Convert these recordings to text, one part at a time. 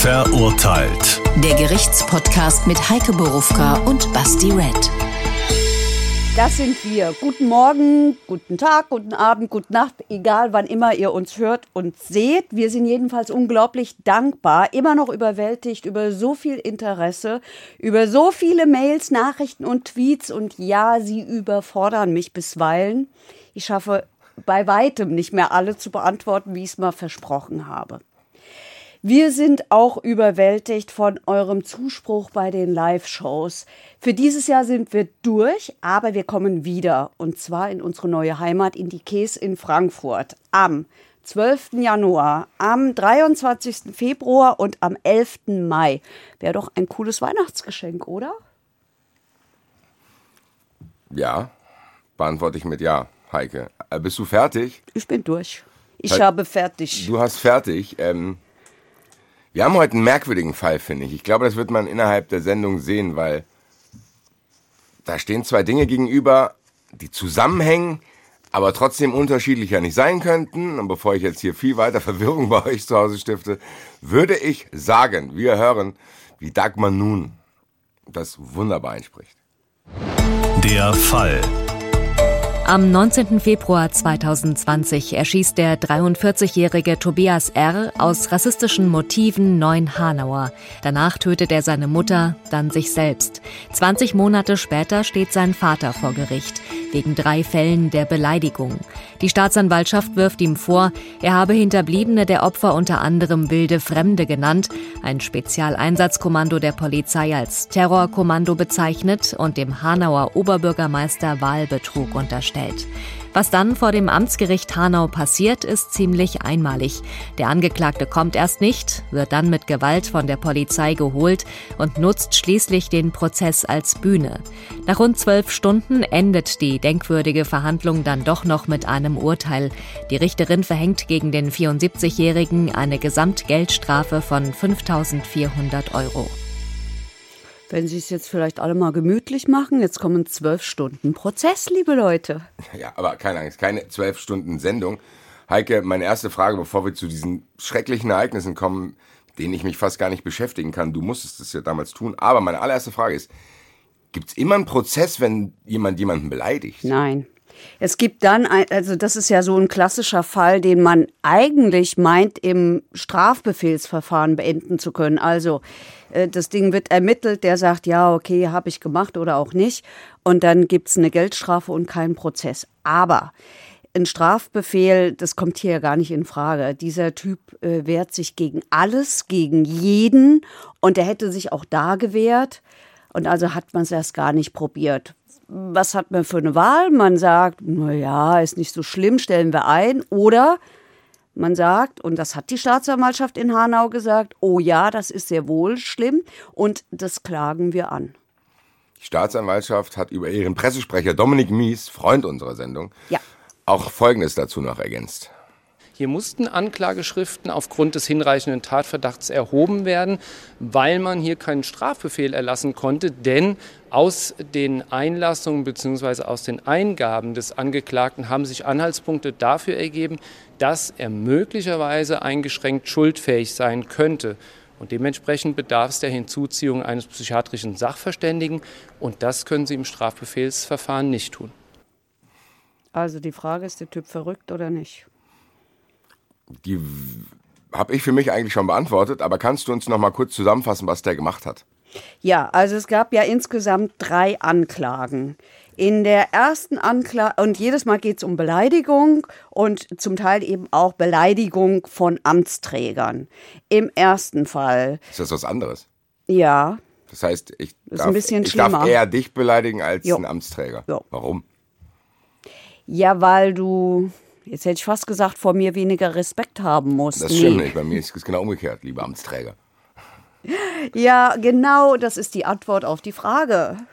Verurteilt. Der Gerichtspodcast mit Heike Borufka und Basti Red. Das sind wir. Guten Morgen, guten Tag, guten Abend, gute Nacht, egal wann immer ihr uns hört und seht. Wir sind jedenfalls unglaublich dankbar, immer noch überwältigt über so viel Interesse, über so viele Mails, Nachrichten und Tweets. Und ja, sie überfordern mich bisweilen. Ich schaffe bei weitem nicht mehr alle zu beantworten, wie ich es mal versprochen habe. Wir sind auch überwältigt von eurem Zuspruch bei den Live-Shows. Für dieses Jahr sind wir durch, aber wir kommen wieder. Und zwar in unsere neue Heimat, in die Käs in Frankfurt. Am 12. Januar, am 23. Februar und am 11. Mai. Wäre doch ein cooles Weihnachtsgeschenk, oder? Ja, beantworte ich mit Ja, Heike. Äh, bist du fertig? Ich bin durch. Ich habe fertig. Du hast fertig. Ähm, wir haben heute einen merkwürdigen Fall, finde ich. Ich glaube, das wird man innerhalb der Sendung sehen, weil da stehen zwei Dinge gegenüber, die zusammenhängen, aber trotzdem unterschiedlicher nicht sein könnten. Und bevor ich jetzt hier viel weiter Verwirrung bei euch zu Hause stifte, würde ich sagen, wir hören, wie Dagmar nun das wunderbar einspricht. Der Fall. Am 19. Februar 2020 erschießt der 43-jährige Tobias R. aus rassistischen Motiven neun Hanauer. Danach tötet er seine Mutter, dann sich selbst. 20 Monate später steht sein Vater vor Gericht wegen drei Fällen der Beleidigung. Die Staatsanwaltschaft wirft ihm vor, er habe Hinterbliebene der Opfer unter anderem wilde Fremde genannt, ein Spezialeinsatzkommando der Polizei als Terrorkommando bezeichnet und dem Hanauer Oberbürgermeister Wahlbetrug unterstellt. Was dann vor dem Amtsgericht Hanau passiert, ist ziemlich einmalig. Der Angeklagte kommt erst nicht, wird dann mit Gewalt von der Polizei geholt und nutzt schließlich den Prozess als Bühne. Nach rund zwölf Stunden endet die denkwürdige Verhandlung dann doch noch mit einem Urteil. Die Richterin verhängt gegen den 74-Jährigen eine Gesamtgeldstrafe von 5400 Euro. Wenn Sie es jetzt vielleicht alle mal gemütlich machen, jetzt kommen zwölf Stunden Prozess, liebe Leute. Ja, aber keine Angst, keine zwölf Stunden Sendung. Heike, meine erste Frage, bevor wir zu diesen schrecklichen Ereignissen kommen, denen ich mich fast gar nicht beschäftigen kann. Du musstest es ja damals tun. Aber meine allererste Frage ist, gibt es immer einen Prozess, wenn jemand jemanden beleidigt? Nein. Es gibt dann, ein, also das ist ja so ein klassischer Fall, den man eigentlich meint, im Strafbefehlsverfahren beenden zu können. Also das Ding wird ermittelt, der sagt, ja, okay, habe ich gemacht oder auch nicht. Und dann gibt es eine Geldstrafe und keinen Prozess. Aber ein Strafbefehl, das kommt hier gar nicht in Frage. Dieser Typ äh, wehrt sich gegen alles, gegen jeden und er hätte sich auch da gewehrt. Und also hat man es erst gar nicht probiert. Was hat man für eine Wahl? Man sagt, naja, ist nicht so schlimm, stellen wir ein. Oder man sagt, und das hat die Staatsanwaltschaft in Hanau gesagt, oh ja, das ist sehr wohl schlimm und das klagen wir an. Die Staatsanwaltschaft hat über ihren Pressesprecher Dominik Mies, Freund unserer Sendung, ja. auch Folgendes dazu noch ergänzt. Hier mussten Anklageschriften aufgrund des hinreichenden Tatverdachts erhoben werden, weil man hier keinen Strafbefehl erlassen konnte, denn aus den Einlassungen bzw. aus den Eingaben des Angeklagten haben sich Anhaltspunkte dafür ergeben, dass er möglicherweise eingeschränkt schuldfähig sein könnte. Und dementsprechend bedarf es der Hinzuziehung eines psychiatrischen Sachverständigen. Und das können Sie im Strafbefehlsverfahren nicht tun. Also die Frage ist, der Typ verrückt oder nicht? Die habe ich für mich eigentlich schon beantwortet, aber kannst du uns noch mal kurz zusammenfassen, was der gemacht hat? Ja, also es gab ja insgesamt drei Anklagen. In der ersten Anklage, und jedes Mal geht es um Beleidigung und zum Teil eben auch Beleidigung von Amtsträgern. Im ersten Fall. Ist das was anderes? Ja. Das heißt, ich, darf, ich darf eher dich beleidigen als Jo. einen Amtsträger. Jo. Warum? Ja, weil du, jetzt hätte ich fast gesagt, vor mir weniger Respekt haben musst. Das stimmt nicht. Bei mir ist es genau umgekehrt, lieber Amtsträger. Ja, genau, das ist die Antwort auf die Frage.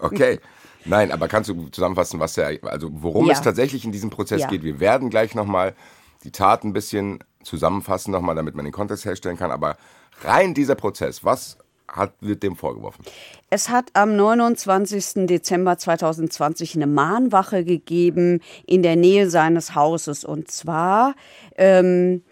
Okay. Nein, aber kannst du zusammenfassen, was der, also worum Ja. es tatsächlich in diesem Prozess Ja. geht? Wir werden gleich nochmal die Tat ein bisschen zusammenfassen, nochmal, damit man den Kontext herstellen kann. Aber rein dieser Prozess, was hat, wird dem vorgeworfen? Es hat am 29. Dezember 2020 eine Mahnwache gegeben in der Nähe seines Hauses. Und zwar ähm,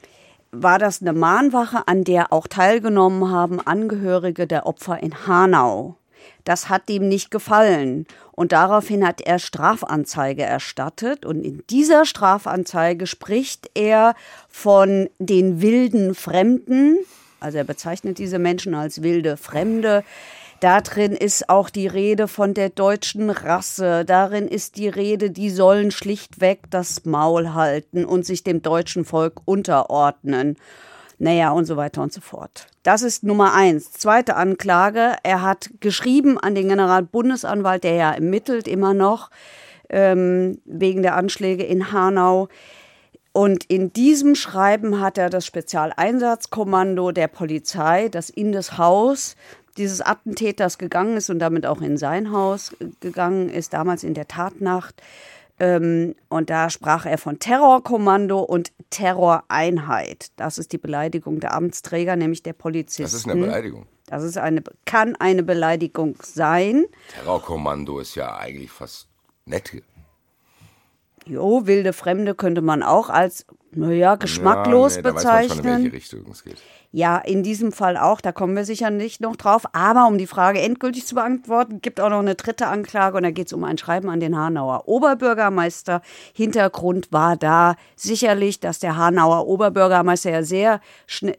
war das eine Mahnwache, an der auch teilgenommen haben Angehörige der Opfer in Hanau. Das hat ihm nicht gefallen. Und daraufhin hat er Strafanzeige erstattet. Und in dieser Strafanzeige spricht er von den wilden Fremden. Also er bezeichnet diese Menschen als wilde Fremde. Darin ist auch die Rede von der deutschen Rasse. Darin ist die Rede, die sollen schlichtweg das Maul halten und sich dem deutschen Volk unterordnen. Naja, und so weiter und so fort. Das ist Nummer eins. Zweite Anklage. Er hat geschrieben an den Generalbundesanwalt, der ja ermittelt immer noch ähm, wegen der Anschläge in Hanau. Und in diesem Schreiben hat er das Spezialeinsatzkommando der Polizei, das in das Haus dieses Attentäters gegangen ist und damit auch in sein Haus gegangen ist, damals in der Tatnacht, ähm, und da sprach er von Terrorkommando und Terroreinheit. Das ist die Beleidigung der Amtsträger, nämlich der Polizisten. Das ist eine Beleidigung. Das ist eine, kann eine Beleidigung sein. Terrorkommando ist ja eigentlich fast nett. Jo, wilde Fremde könnte man auch als, naja, geschmacklos ja, nee, bezeichnen. Da weiß man schon, in welche Richtung es geht. Ja, in diesem Fall auch, da kommen wir sicher nicht noch drauf. Aber um die Frage endgültig zu beantworten, gibt auch noch eine dritte Anklage und da geht es um ein Schreiben an den Hanauer Oberbürgermeister. Hintergrund war da sicherlich, dass der Hanauer Oberbürgermeister ja sehr,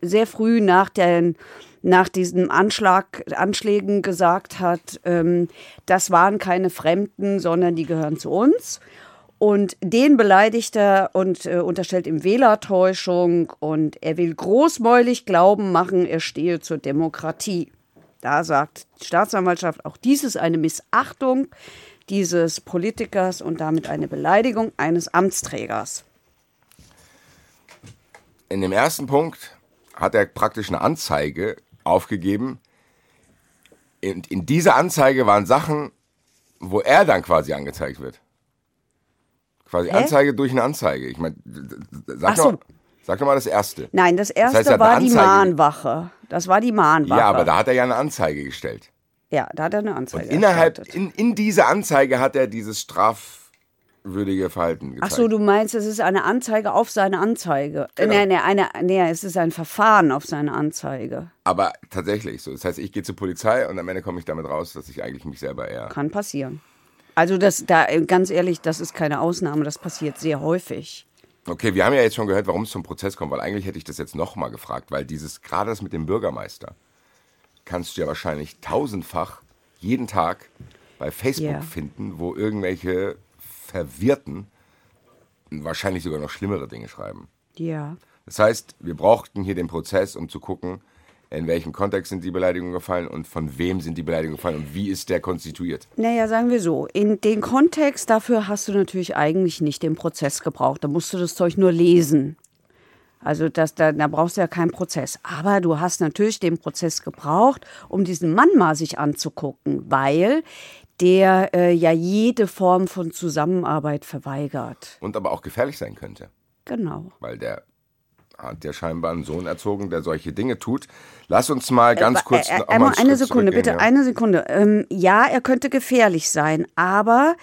sehr früh nach den nach diesen Anschlag, Anschlägen gesagt hat, ähm, das waren keine Fremden, sondern die gehören zu uns. Und den beleidigt er und äh, unterstellt ihm Wählertäuschung und er will großmäulig Glauben machen, er stehe zur Demokratie. Da sagt die Staatsanwaltschaft, auch dies ist eine Missachtung dieses Politikers und damit eine Beleidigung eines Amtsträgers. In dem ersten Punkt hat er praktisch eine Anzeige aufgegeben. In, in dieser Anzeige waren Sachen, wo er dann quasi angezeigt wird. Quasi Hä? Anzeige durch eine Anzeige. Ich meine, sag, so. sag doch mal das erste. Nein, das erste das heißt, war die Mahnwache. Das war die Mahnwache. Ja, aber da hat er ja eine Anzeige gestellt. Ja, da hat er eine Anzeige Und innerhalb, in, in diese Anzeige hat er dieses strafwürdige Verhalten gezeigt. Ach so, du meinst, es ist eine Anzeige auf seine Anzeige. Genau. Nee, nee, eine, nee, es ist ein Verfahren auf seine Anzeige. Aber tatsächlich so. Das heißt, ich gehe zur Polizei und am Ende komme ich damit raus, dass ich eigentlich mich selber eher... Kann passieren. Also das, da ganz ehrlich, das ist keine Ausnahme, das passiert sehr häufig. Okay, wir haben ja jetzt schon gehört, warum es zum Prozess kommt, weil eigentlich hätte ich das jetzt nochmal gefragt, weil dieses, gerade das mit dem Bürgermeister, kannst du ja wahrscheinlich tausendfach jeden Tag bei Facebook yeah. finden, wo irgendwelche Verwirrten wahrscheinlich sogar noch schlimmere Dinge schreiben. Ja. Das heißt, wir brauchten hier den Prozess, um zu gucken, in welchem Kontext sind die Beleidigungen gefallen und von wem sind die Beleidigungen gefallen und wie ist der konstituiert? Naja, sagen wir so, in den Kontext dafür hast du natürlich eigentlich nicht den Prozess gebraucht. Da musst du das Zeug nur lesen. Also das, da, da brauchst du ja keinen Prozess. Aber du hast natürlich den Prozess gebraucht, um diesen Mann mal sich anzugucken, weil der äh, ja jede Form von Zusammenarbeit verweigert. Und aber auch gefährlich sein könnte. Genau. Weil der hat ja scheinbar einen Sohn erzogen, der solche Dinge tut. Lass uns mal ganz äh, kurz. Äh, äh, einmal eine Sekunde, bitte, ja. eine Sekunde. Ähm, ja, er könnte gefährlich sein, aber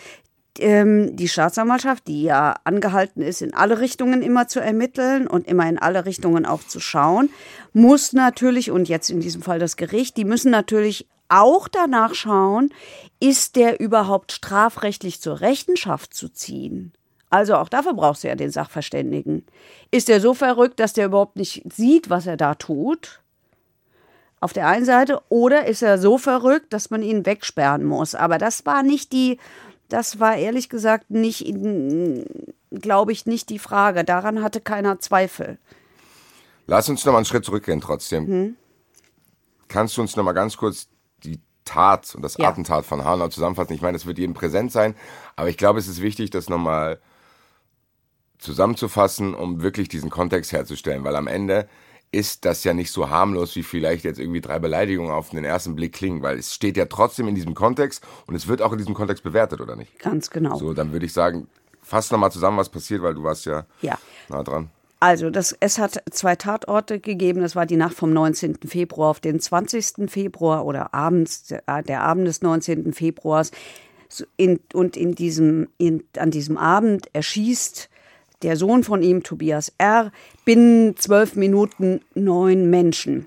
ähm, die Staatsanwaltschaft, die ja angehalten ist, in alle Richtungen immer zu ermitteln und immer in alle Richtungen auch zu schauen, muss natürlich, und jetzt in diesem Fall das Gericht, die müssen natürlich auch danach schauen, ist der überhaupt strafrechtlich zur Rechenschaft zu ziehen? Also auch dafür brauchst du ja den Sachverständigen. Ist er so verrückt, dass der überhaupt nicht sieht, was er da tut? Auf der einen Seite. Oder ist er so verrückt, dass man ihn wegsperren muss? Aber das war nicht die, das war ehrlich gesagt nicht, glaube ich, nicht die Frage. Daran hatte keiner Zweifel. Lass uns noch mal einen Schritt zurückgehen trotzdem. Hm? Kannst du uns noch mal ganz kurz die Tat und das ja. Attentat von Hanau zusammenfassen? Ich meine, es wird jedem präsent sein, aber ich glaube, es ist wichtig, das nochmal zusammenzufassen, um wirklich diesen Kontext herzustellen, weil am Ende ist das ja nicht so harmlos, wie vielleicht jetzt irgendwie drei Beleidigungen auf den ersten Blick klingen, weil es steht ja trotzdem in diesem Kontext und es wird auch in diesem Kontext bewertet, oder nicht? Ganz genau. So, dann würde ich sagen, fass nochmal zusammen, was passiert, weil du warst ja, ja. nah dran. Also, das, es hat zwei Tatorte gegeben. Das war die Nacht vom 19. Februar auf den 20. Februar oder abends, der Abend des 19. Februars. In, und in diesem, in, an diesem Abend erschießt der Sohn von ihm, Tobias R., binnen zwölf Minuten neun Menschen.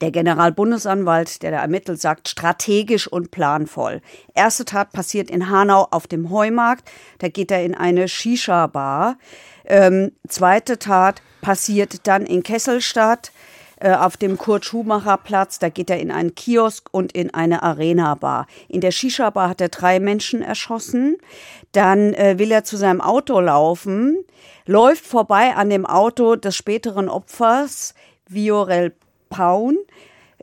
Der Generalbundesanwalt, der da ermittelt, sagt strategisch und planvoll. Erste Tat passiert in Hanau auf dem Heumarkt. Da geht er in eine Shisha-Bar. Ähm, zweite Tat passiert dann in Kesselstadt auf dem Kurt-Schumacher-Platz. Da geht er in einen Kiosk und in eine Arena-Bar. In der Shisha-Bar hat er drei Menschen erschossen. Dann äh, will er zu seinem Auto laufen, läuft vorbei an dem Auto des späteren Opfers, Viorel Paun,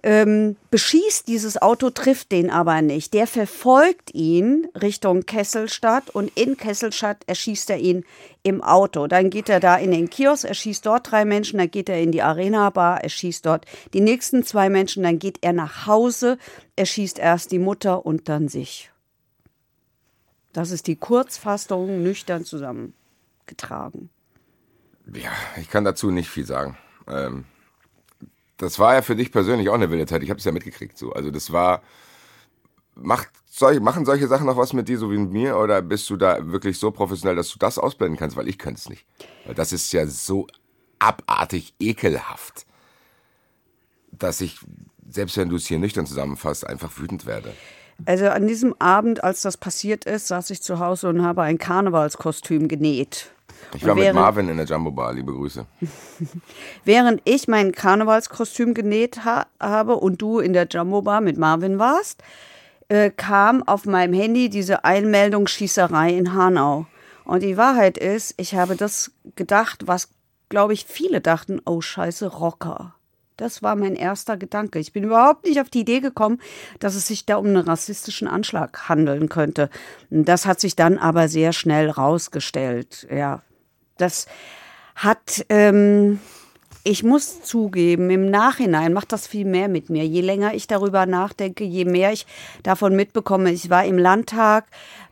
ähm, beschießt dieses Auto, trifft den aber nicht. Der verfolgt ihn Richtung Kesselstadt und in Kesselstadt erschießt er ihn im Auto. Dann geht er da in den Kiosk, erschießt dort drei Menschen, dann geht er in die Arena-Bar, erschießt dort die nächsten zwei Menschen, dann geht er nach Hause, erschießt erst die Mutter und dann sich. Das ist die Kurzfassung nüchtern zusammengetragen. Ja, ich kann dazu nicht viel sagen. Ähm, das war ja für dich persönlich auch eine wilde Zeit. Ich habe es ja mitgekriegt. So. Also das war. Macht solche, machen solche Sachen noch was mit dir, so wie mit mir? Oder bist du da wirklich so professionell, dass du das ausblenden kannst? Weil ich könnte es nicht. Weil das ist ja so abartig ekelhaft, dass ich, selbst wenn du es hier nüchtern zusammenfasst, einfach wütend werde. Also an diesem Abend, als das passiert ist, saß ich zu Hause und habe ein Karnevalskostüm genäht. Ich war mit Marvin in der Jumbo Bar, liebe Grüße. während ich mein Karnevalskostüm genäht ha habe und du in der Jumbo Bar mit Marvin warst, äh, kam auf meinem Handy diese Einmeldung Schießerei in Hanau. Und die Wahrheit ist, ich habe das gedacht, was, glaube ich, viele dachten, oh scheiße, Rocker. Das war mein erster Gedanke. Ich bin überhaupt nicht auf die Idee gekommen, dass es sich da um einen rassistischen Anschlag handeln könnte. Das hat sich dann aber sehr schnell rausgestellt. Ja, das hat, ähm, ich muss zugeben, im Nachhinein macht das viel mehr mit mir. Je länger ich darüber nachdenke, je mehr ich davon mitbekomme. Ich war im Landtag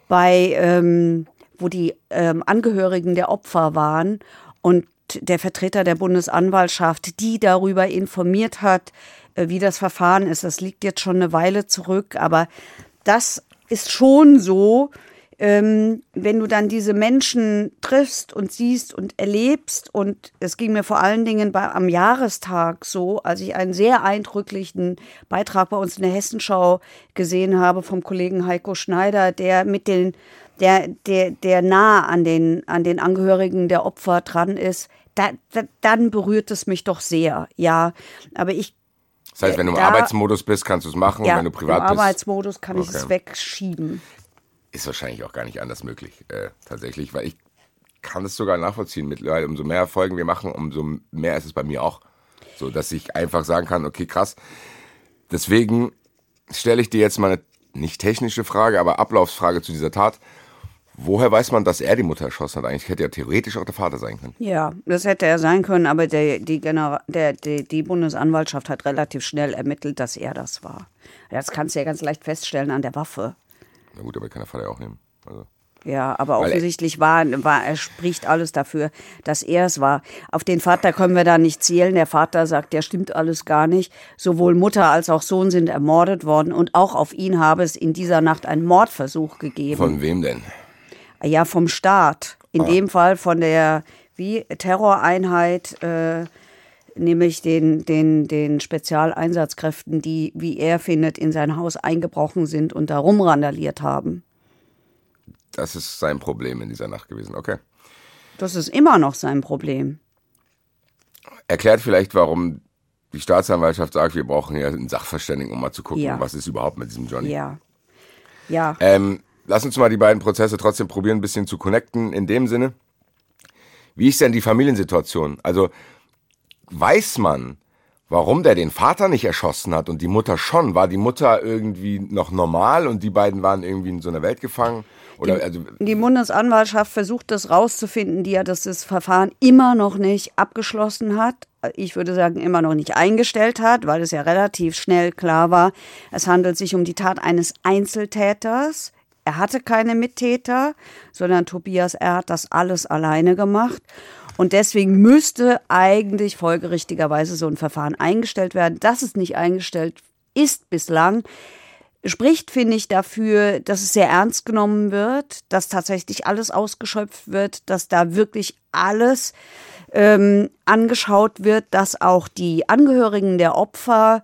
bei, ähm, wo die ähm, Angehörigen der Opfer waren und der Vertreter der Bundesanwaltschaft, die darüber informiert hat, äh, wie das Verfahren ist. Das liegt jetzt schon eine Weile zurück, aber das ist schon so, ähm, wenn du dann diese Menschen triffst und siehst und erlebst, und es ging mir vor allen Dingen bei, am Jahrestag so, als ich einen sehr eindrücklichen Beitrag bei uns in der Hessenschau gesehen habe vom Kollegen Heiko Schneider, der mit den, der, der, der nah an den, an den Angehörigen der Opfer dran ist, da, da, dann berührt es mich doch sehr, ja. Aber ich das heißt, wenn du im da, Arbeitsmodus bist, kannst du es machen. Ja, wenn du privat im bist. Arbeitsmodus kann okay. ich es wegschieben ist wahrscheinlich auch gar nicht anders möglich, äh, tatsächlich, weil ich kann es sogar nachvollziehen. Mittlerweile, umso mehr Folgen wir machen, umso mehr ist es bei mir auch. So, dass ich einfach sagen kann, okay, krass. Deswegen stelle ich dir jetzt mal eine nicht technische Frage, aber Ablaufsfrage zu dieser Tat. Woher weiß man, dass er die Mutter erschossen hat? Eigentlich hätte er theoretisch auch der Vater sein können. Ja, das hätte er sein können, aber der, die, Genera der, die, die Bundesanwaltschaft hat relativ schnell ermittelt, dass er das war. Das kannst du ja ganz leicht feststellen an der Waffe. Na gut, aber kann der Vater ja auch nehmen. Also. Ja, aber Weil offensichtlich war, war, er spricht alles dafür, dass er es war. Auf den Vater können wir da nicht zählen. Der Vater sagt, der stimmt alles gar nicht. Sowohl Mutter als auch Sohn sind ermordet worden und auch auf ihn habe es in dieser Nacht einen Mordversuch gegeben. Von wem denn? Ja, vom Staat. In ah. dem Fall von der wie Terroreinheit. Äh, nämlich den, den, den Spezialeinsatzkräften, die, wie er findet, in sein Haus eingebrochen sind und da rumrandaliert haben. Das ist sein Problem in dieser Nacht gewesen, okay. Das ist immer noch sein Problem. Erklärt vielleicht, warum die Staatsanwaltschaft sagt, wir brauchen ja einen Sachverständigen, um mal zu gucken, ja. was ist überhaupt mit diesem Johnny. Ja. Ja. Ähm, lass uns mal die beiden Prozesse trotzdem probieren, ein bisschen zu connecten. In dem Sinne, wie ist denn die Familiensituation? Also, weiß man, warum der den Vater nicht erschossen hat und die Mutter schon. War die Mutter irgendwie noch normal und die beiden waren irgendwie in so einer Welt gefangen? Oder, die, also, die Bundesanwaltschaft versucht das rauszufinden, die ja dass das Verfahren immer noch nicht abgeschlossen hat. Ich würde sagen, immer noch nicht eingestellt hat, weil es ja relativ schnell klar war, es handelt sich um die Tat eines Einzeltäters. Er hatte keine Mittäter, sondern Tobias, er hat das alles alleine gemacht. Und deswegen müsste eigentlich folgerichtigerweise so ein Verfahren eingestellt werden. Dass es nicht eingestellt ist bislang, spricht, finde ich, dafür, dass es sehr ernst genommen wird, dass tatsächlich alles ausgeschöpft wird, dass da wirklich alles ähm, angeschaut wird, dass auch die Angehörigen der Opfer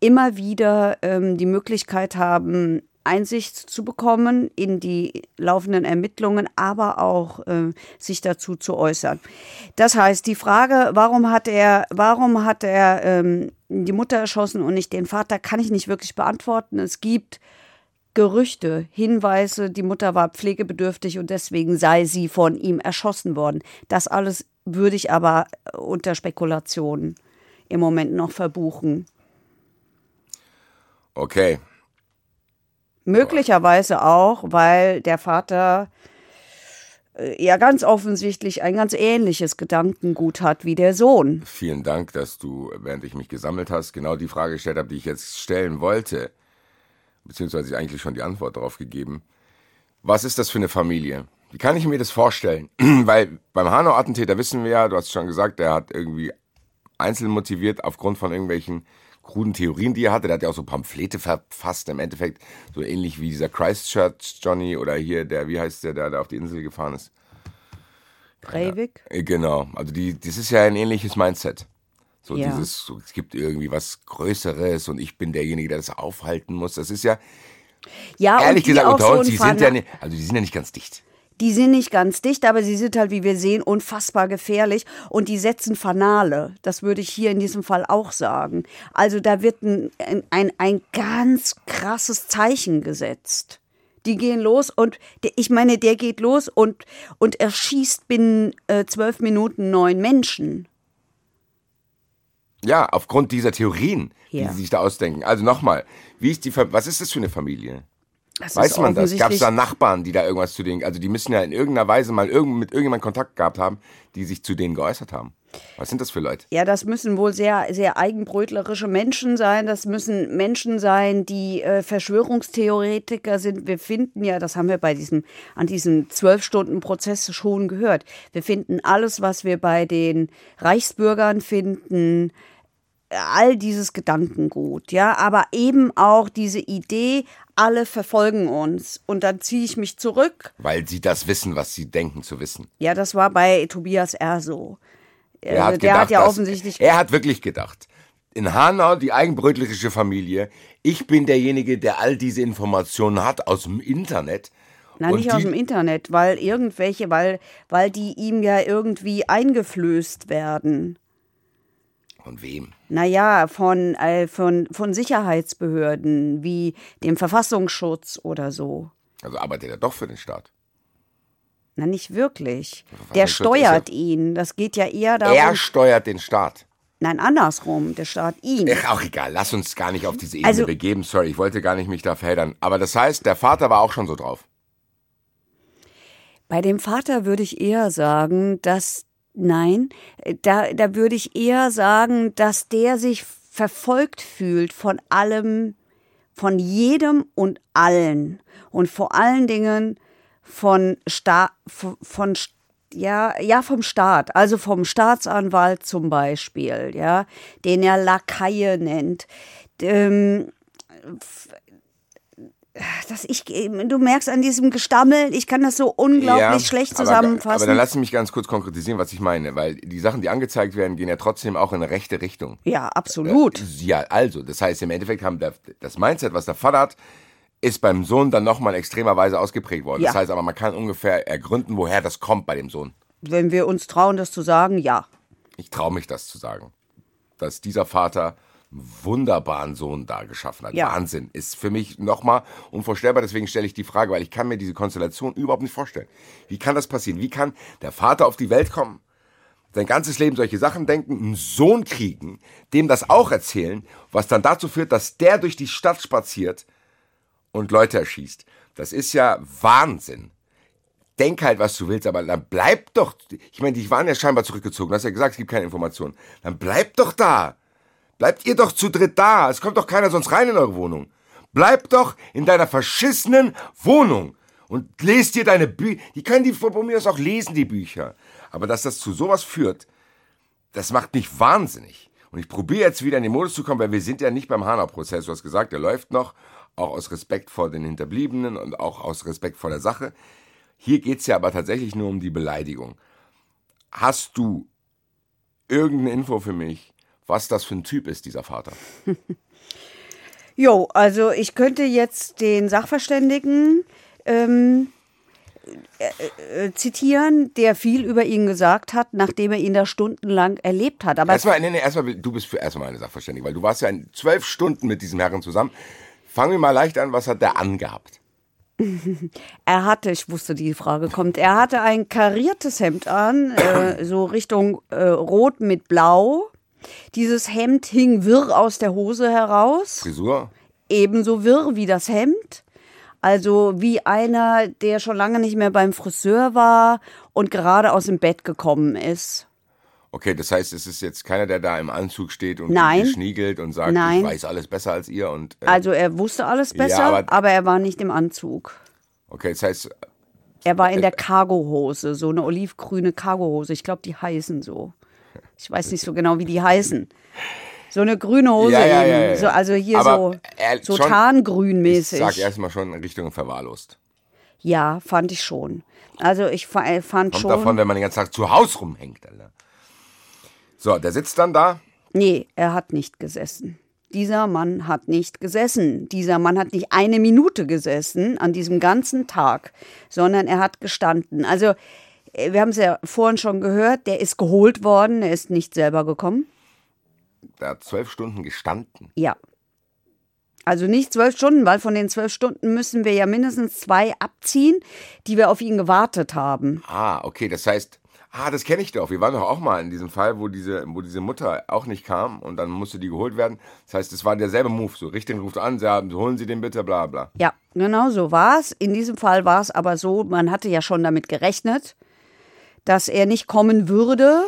immer wieder ähm, die Möglichkeit haben, Einsicht zu bekommen in die laufenden Ermittlungen, aber auch äh, sich dazu zu äußern. Das heißt, die Frage, warum hat er, warum hat er ähm, die Mutter erschossen und nicht den Vater, kann ich nicht wirklich beantworten. Es gibt Gerüchte, Hinweise, die Mutter war pflegebedürftig und deswegen sei sie von ihm erschossen worden. Das alles würde ich aber unter Spekulationen im Moment noch verbuchen. Okay. Möglicherweise auch, weil der Vater äh, ja ganz offensichtlich ein ganz ähnliches Gedankengut hat wie der Sohn. Vielen Dank, dass du, während ich mich gesammelt hast, genau die Frage gestellt habe, die ich jetzt stellen wollte. Beziehungsweise eigentlich schon die Antwort darauf gegeben. Was ist das für eine Familie? Wie kann ich mir das vorstellen? Weil beim Hanau-Attentäter wissen wir ja, du hast schon gesagt, der hat irgendwie einzeln motiviert aufgrund von irgendwelchen kruden Theorien, die er hatte. Der hat ja auch so Pamphlete verfasst, im Endeffekt so ähnlich wie dieser Christchurch Johnny oder hier der, wie heißt der, der da auf die Insel gefahren ist? Breivik? Ja, genau, also die, das ist ja ein ähnliches Mindset. So Ja. dieses, so, es gibt irgendwie was Größeres und ich bin derjenige, der das aufhalten muss. Das ist ja, Ja, ehrlich und gesagt, unter so uns, ein die sind ja nicht, also die sind ja nicht ganz dicht. Die sind nicht ganz dicht, aber sie sind halt, wie wir sehen, unfassbar gefährlich und die setzen Fanale. Das würde ich hier in diesem Fall auch sagen. Also da wird ein, ein, ein ganz krasses Zeichen gesetzt. Die gehen los und der, ich meine, der geht los und, und erschießt binnen äh, zwölf Minuten neun Menschen. Ja, aufgrund dieser Theorien, Ja. die sie sich da ausdenken. Also nochmal, wie ist die, was ist das für eine Familie? Das Weiß man das? Gab es da Nachbarn, die da irgendwas zu denen, also die müssen ja in irgendeiner Weise mal irgend, mit irgendjemandem Kontakt gehabt haben, die sich zu denen geäußert haben. Was sind das für Leute? Ja, das müssen wohl sehr, sehr eigenbrötlerische Menschen sein. Das müssen Menschen sein, die äh, Verschwörungstheoretiker sind. Wir finden ja, das haben wir bei diesem, an diesem Zwölf-Stunden-Prozess schon gehört. Wir finden alles, was wir bei den Reichsbürgern finden, all dieses Gedankengut, ja, aber eben auch diese Idee, alle verfolgen uns und dann ziehe ich mich zurück. Weil sie das wissen, was sie denken zu wissen. Ja, das war bei Tobias R. so. Er Äh, hat der gedacht, hat ja dass- offensichtlich Er hat wirklich gedacht. In Hanau, die eigenbrötlerische Familie, ich bin derjenige, der all diese Informationen hat aus dem Internet. Nein, Und nicht aus dem Internet, weil irgendwelche, weil, weil die ihm ja irgendwie eingeflößt werden. Von wem? Naja, von, äh, von, von Sicherheitsbehörden wie dem Verfassungsschutz oder so. Also arbeitet er doch für den Staat. Na, nicht wirklich. Der steuert ihn. Das geht ja eher darum. Er steuert den Staat. nein, andersrum. Der Staat ihn. Ach, auch egal, lass uns gar nicht auf diese Ebene Also- begeben. Sorry, ich wollte gar nicht mich da verheddern. Aber das heißt, der Vater war auch schon so drauf. Bei dem Vater würde ich eher sagen, dass, nein, da, da würde ich eher sagen, dass der sich verfolgt fühlt von allem, von jedem und allen. Und vor allen Dingen von, Sta von, von ja, ja, vom Staat, also vom Staatsanwalt zum Beispiel, ja, den er Lakaie nennt. Ähm, dass ich, du merkst an diesem Gestammel, ich kann das so unglaublich schlecht aber- zusammenfassen. Aber dann lass mich ganz kurz konkretisieren, was ich meine. Weil die Sachen, die angezeigt werden, gehen ja trotzdem auch in eine rechte Richtung. ja, absolut. Ja, also, das heißt, im Endeffekt haben das Mindset, was der Vater hat, ist beim Sohn dann nochmal in extremer Weise ausgeprägt worden. Das Ja. heißt aber, man kann ungefähr ergründen, woher das kommt bei dem Sohn. Wenn wir uns trauen, das zu sagen, ja. Ich traue mich das zu sagen. Dass dieser Vater wunderbaren Sohn da geschaffen hat. Ja. Wahnsinn. Ist für mich nochmal unvorstellbar. Deswegen stelle ich die Frage, weil ich kann mir diese Konstellation überhaupt nicht vorstellen. Wie kann das passieren? Wie kann der Vater auf die Welt kommen? Sein ganzes Leben solche Sachen denken, einen Sohn kriegen, dem das auch erzählen, was dann dazu führt, dass der durch die Stadt spaziert und Leute erschießt. Das ist ja Wahnsinn. Denk halt, was du willst, aber dann bleib doch. Ich meine, die waren ja scheinbar zurückgezogen. Du hast ja gesagt, es gibt keine Informationen. Dann bleib doch da. Bleibt ihr doch zu dritt da. Es kommt doch keiner sonst rein in eure Wohnung. Bleib doch in deiner verschissenen Wohnung und lest dir deine Bücher. Die können die von mir aus auch lesen, die Bücher. Aber dass das zu sowas führt, das macht mich wahnsinnig. Und ich probiere jetzt wieder in den Modus zu kommen, weil wir sind ja nicht beim Hanau-Prozess. Du hast gesagt, der läuft noch, auch aus Respekt vor den Hinterbliebenen und auch aus Respekt vor der Sache. Hier geht es ja aber tatsächlich nur um die Beleidigung. Hast du irgendeine Info für mich, was das für ein Typ ist, dieser Vater? Jo, also ich könnte jetzt den Sachverständigen ähm, äh, äh, zitieren, der viel über ihn gesagt hat, nachdem er ihn da stundenlang erlebt hat. Aber erstmal, nee, nee, erstmal, du bist für erstmal eine Sachverständige, weil du warst ja in zwölf Stunden mit diesem Herren zusammen. Fangen wir mal leicht an, was hat der angehabt? er hatte, ich wusste, die Frage kommt, er hatte ein kariertes Hemd an, äh, so Richtung äh, Rot mit Blau. Dieses Hemd hing wirr aus der Hose heraus. Frisur? Ebenso wirr wie das Hemd. Also wie einer, der schon lange nicht mehr beim Friseur war und gerade aus dem Bett gekommen ist. Okay, das heißt, es ist jetzt keiner, der da im Anzug steht und Nein. schniegelt und sagt, Nein. ich weiß alles besser als ihr. Und, äh, Also er wusste alles besser, Ja, aber, aber- er war nicht im Anzug. okay, das heißt, Er war in der Cargohose, so eine olivgrüne Cargohose. Ich glaube, die heißen so. Ich weiß nicht so genau, wie die heißen. So eine grüne Hose Ja, ja, ja, ja. So, also hier Aber so, er- so schon- ich tarngrünmäßig. sag erstmal schon in Richtung verwahrlost. Ja, fand ich schon. Also ich äh, fand Kommt schon. davon, wenn man den ganzen Tag zu Hause rumhängt, Alter. So, der sitzt dann da. Nee, er hat nicht gesessen. Dieser Mann hat nicht gesessen. Dieser Mann hat nicht eine Minute gesessen an diesem ganzen Tag, sondern er hat gestanden. Also, wir haben es ja vorhin schon gehört, der ist geholt worden, er ist nicht selber gekommen. Der hat zwölf Stunden gestanden. Ja. Also nicht zwölf Stunden, weil von den zwölf Stunden müssen wir ja mindestens zwei abziehen, die wir auf ihn gewartet haben. Ah, okay, das heißt, ah, das kenne ich doch. Wir waren doch auch mal in diesem Fall, wo diese, wo diese Mutter auch nicht kam und dann musste die geholt werden. Das heißt, es war derselbe Move. So, Richterin ruft an, sagen, holen Sie den bitte, bla bla. Ja, genau so war es. In diesem Fall war es aber so, man hatte ja schon damit gerechnet, dass er nicht kommen würde.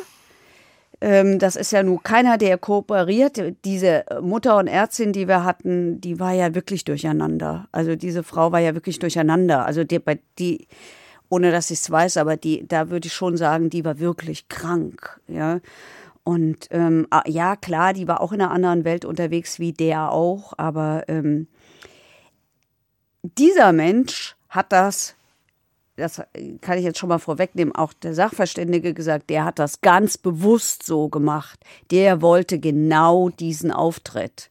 Ähm, das ist ja nur keiner, der kooperiert. Diese Mutter und Ärztin, die wir hatten, die war ja wirklich durcheinander. Also diese Frau war ja wirklich durcheinander. Also die, die ohne dass ich es weiß, aber die, da würde ich schon sagen, die war wirklich krank. Ja. Und ähm, ah, ja, klar, die war auch in einer anderen Welt unterwegs wie der auch, aber ähm, dieser Mensch hat das, das kann ich jetzt schon mal vorwegnehmen, auch der Sachverständige gesagt, der hat das ganz bewusst so gemacht. Der wollte genau diesen Auftritt.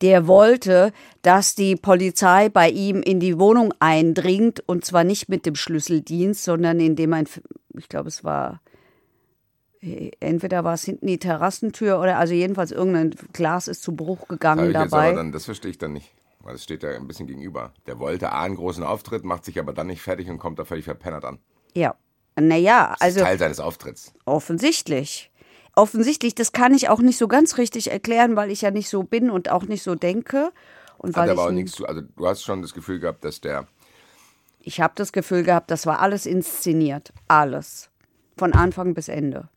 Der wollte, dass die Polizei bei ihm in die Wohnung eindringt und zwar nicht mit dem Schlüsseldienst, sondern indem ein, ich glaube, es war entweder war es hinten die Terrassentür oder also jedenfalls irgendein Glas ist zu Bruch gegangen jetzt aber dabei. dann, das verstehe ich dann nicht. Weil es steht ja ein bisschen gegenüber. Der wollte A, einen großen Auftritt, macht sich aber dann nicht fertig und kommt da völlig verpennert an. Ja. Naja, Das also ist Teil seines Auftritts. offensichtlich. Offensichtlich, das kann ich auch nicht so ganz richtig erklären, weil ich ja nicht so bin und auch nicht so denke. Und weil Hat aber ich, auch nichts zu. Also, du hast schon das Gefühl gehabt, dass der. ich habe das Gefühl gehabt, das war alles inszeniert. Alles. Von Anfang bis Ende.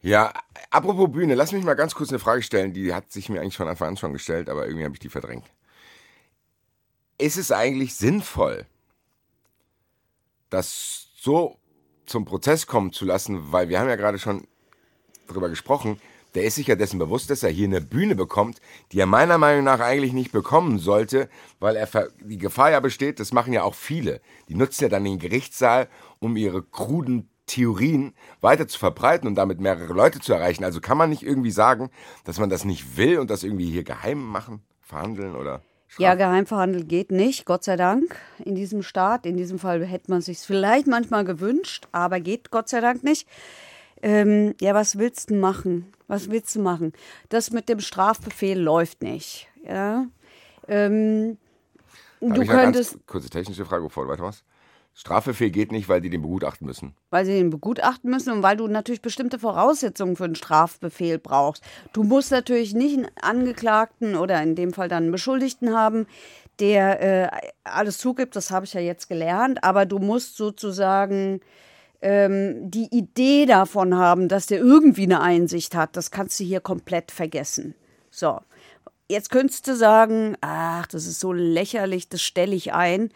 Ja, apropos Bühne, lass mich mal ganz kurz eine Frage stellen. Die hat sich mir eigentlich von Anfang an schon gestellt, aber irgendwie habe ich die verdrängt. Ist es eigentlich sinnvoll, das so zum Prozess kommen zu lassen? Weil wir haben ja gerade schon darüber gesprochen. Der ist sich ja dessen bewusst, dass er hier eine Bühne bekommt, die er meiner Meinung nach eigentlich nicht bekommen sollte, weil er die Gefahr ja besteht, das machen ja auch viele. Die nutzen ja dann den Gerichtssaal, um ihre kruden Theorien weiter zu verbreiten und damit mehrere Leute zu erreichen. Also kann man nicht irgendwie sagen, dass man das nicht will und das irgendwie hier geheim machen, verhandeln oder Ja, geheim verhandelt geht nicht, Gott sei Dank, in diesem Staat. In diesem Fall hätte man sich vielleicht manchmal gewünscht, aber geht Gott sei Dank nicht. Ähm, ja, was willst du machen? Was willst du machen? Das mit dem Strafbefehl läuft nicht. Ja. Ähm, du könntest, kurze technische Frage, bevor du weitermachst. Strafbefehl geht nicht, weil die den begutachten müssen. weil sie den begutachten müssen und weil du natürlich bestimmte Voraussetzungen für einen Strafbefehl brauchst. Du musst natürlich nicht einen Angeklagten oder in dem Fall dann einen Beschuldigten haben, der äh, alles zugibt, das habe ich ja jetzt gelernt, aber du musst sozusagen ähm, die Idee davon haben, dass der irgendwie eine Einsicht hat, das kannst du hier komplett vergessen. So. Jetzt könntest du sagen, ach, das ist so lächerlich, das stelle ich ein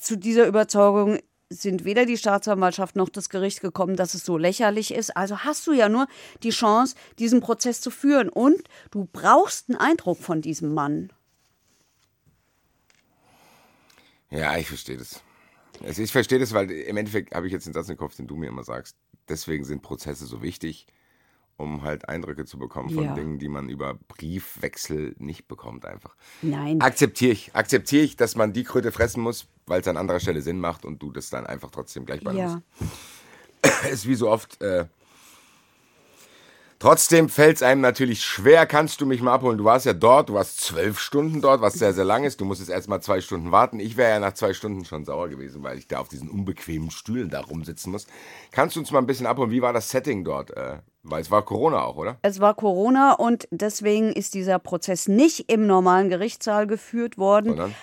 zu dieser Überzeugung sind weder die Staatsanwaltschaft noch das Gericht gekommen, dass es so lächerlich ist. Also hast du ja nur die Chance, diesen Prozess zu führen. Und du brauchst einen Eindruck von diesem Mann. Ja, ich verstehe das. Also ich verstehe das, weil im Endeffekt habe ich jetzt den Satz im Kopf, den du mir immer sagst. Deswegen sind Prozesse so wichtig, um halt Eindrücke zu bekommen von Ja. Dingen, die man über Briefwechsel nicht bekommt einfach. Nein. Akzeptiere ich. Akzeptiere ich, dass man die Kröte fressen muss, weil es an anderer Stelle Sinn macht und du das dann einfach trotzdem gleich behandelst. Ja. ist wie so oft. Äh, trotzdem fällt es einem natürlich schwer. Kannst du mich mal abholen? Du warst ja dort, du warst zwölf Stunden dort, was sehr, sehr lang ist. Du musstest erst mal zwei Stunden warten. Ich wäre ja nach zwei Stunden schon sauer gewesen, weil ich da auf diesen unbequemen Stühlen da rumsitzen muss. Kannst du uns mal ein bisschen abholen? Wie war das Setting dort? Äh, weil es war Corona auch, oder? Es war Corona und deswegen ist dieser Prozess nicht im normalen Gerichtssaal geführt worden. Sondern?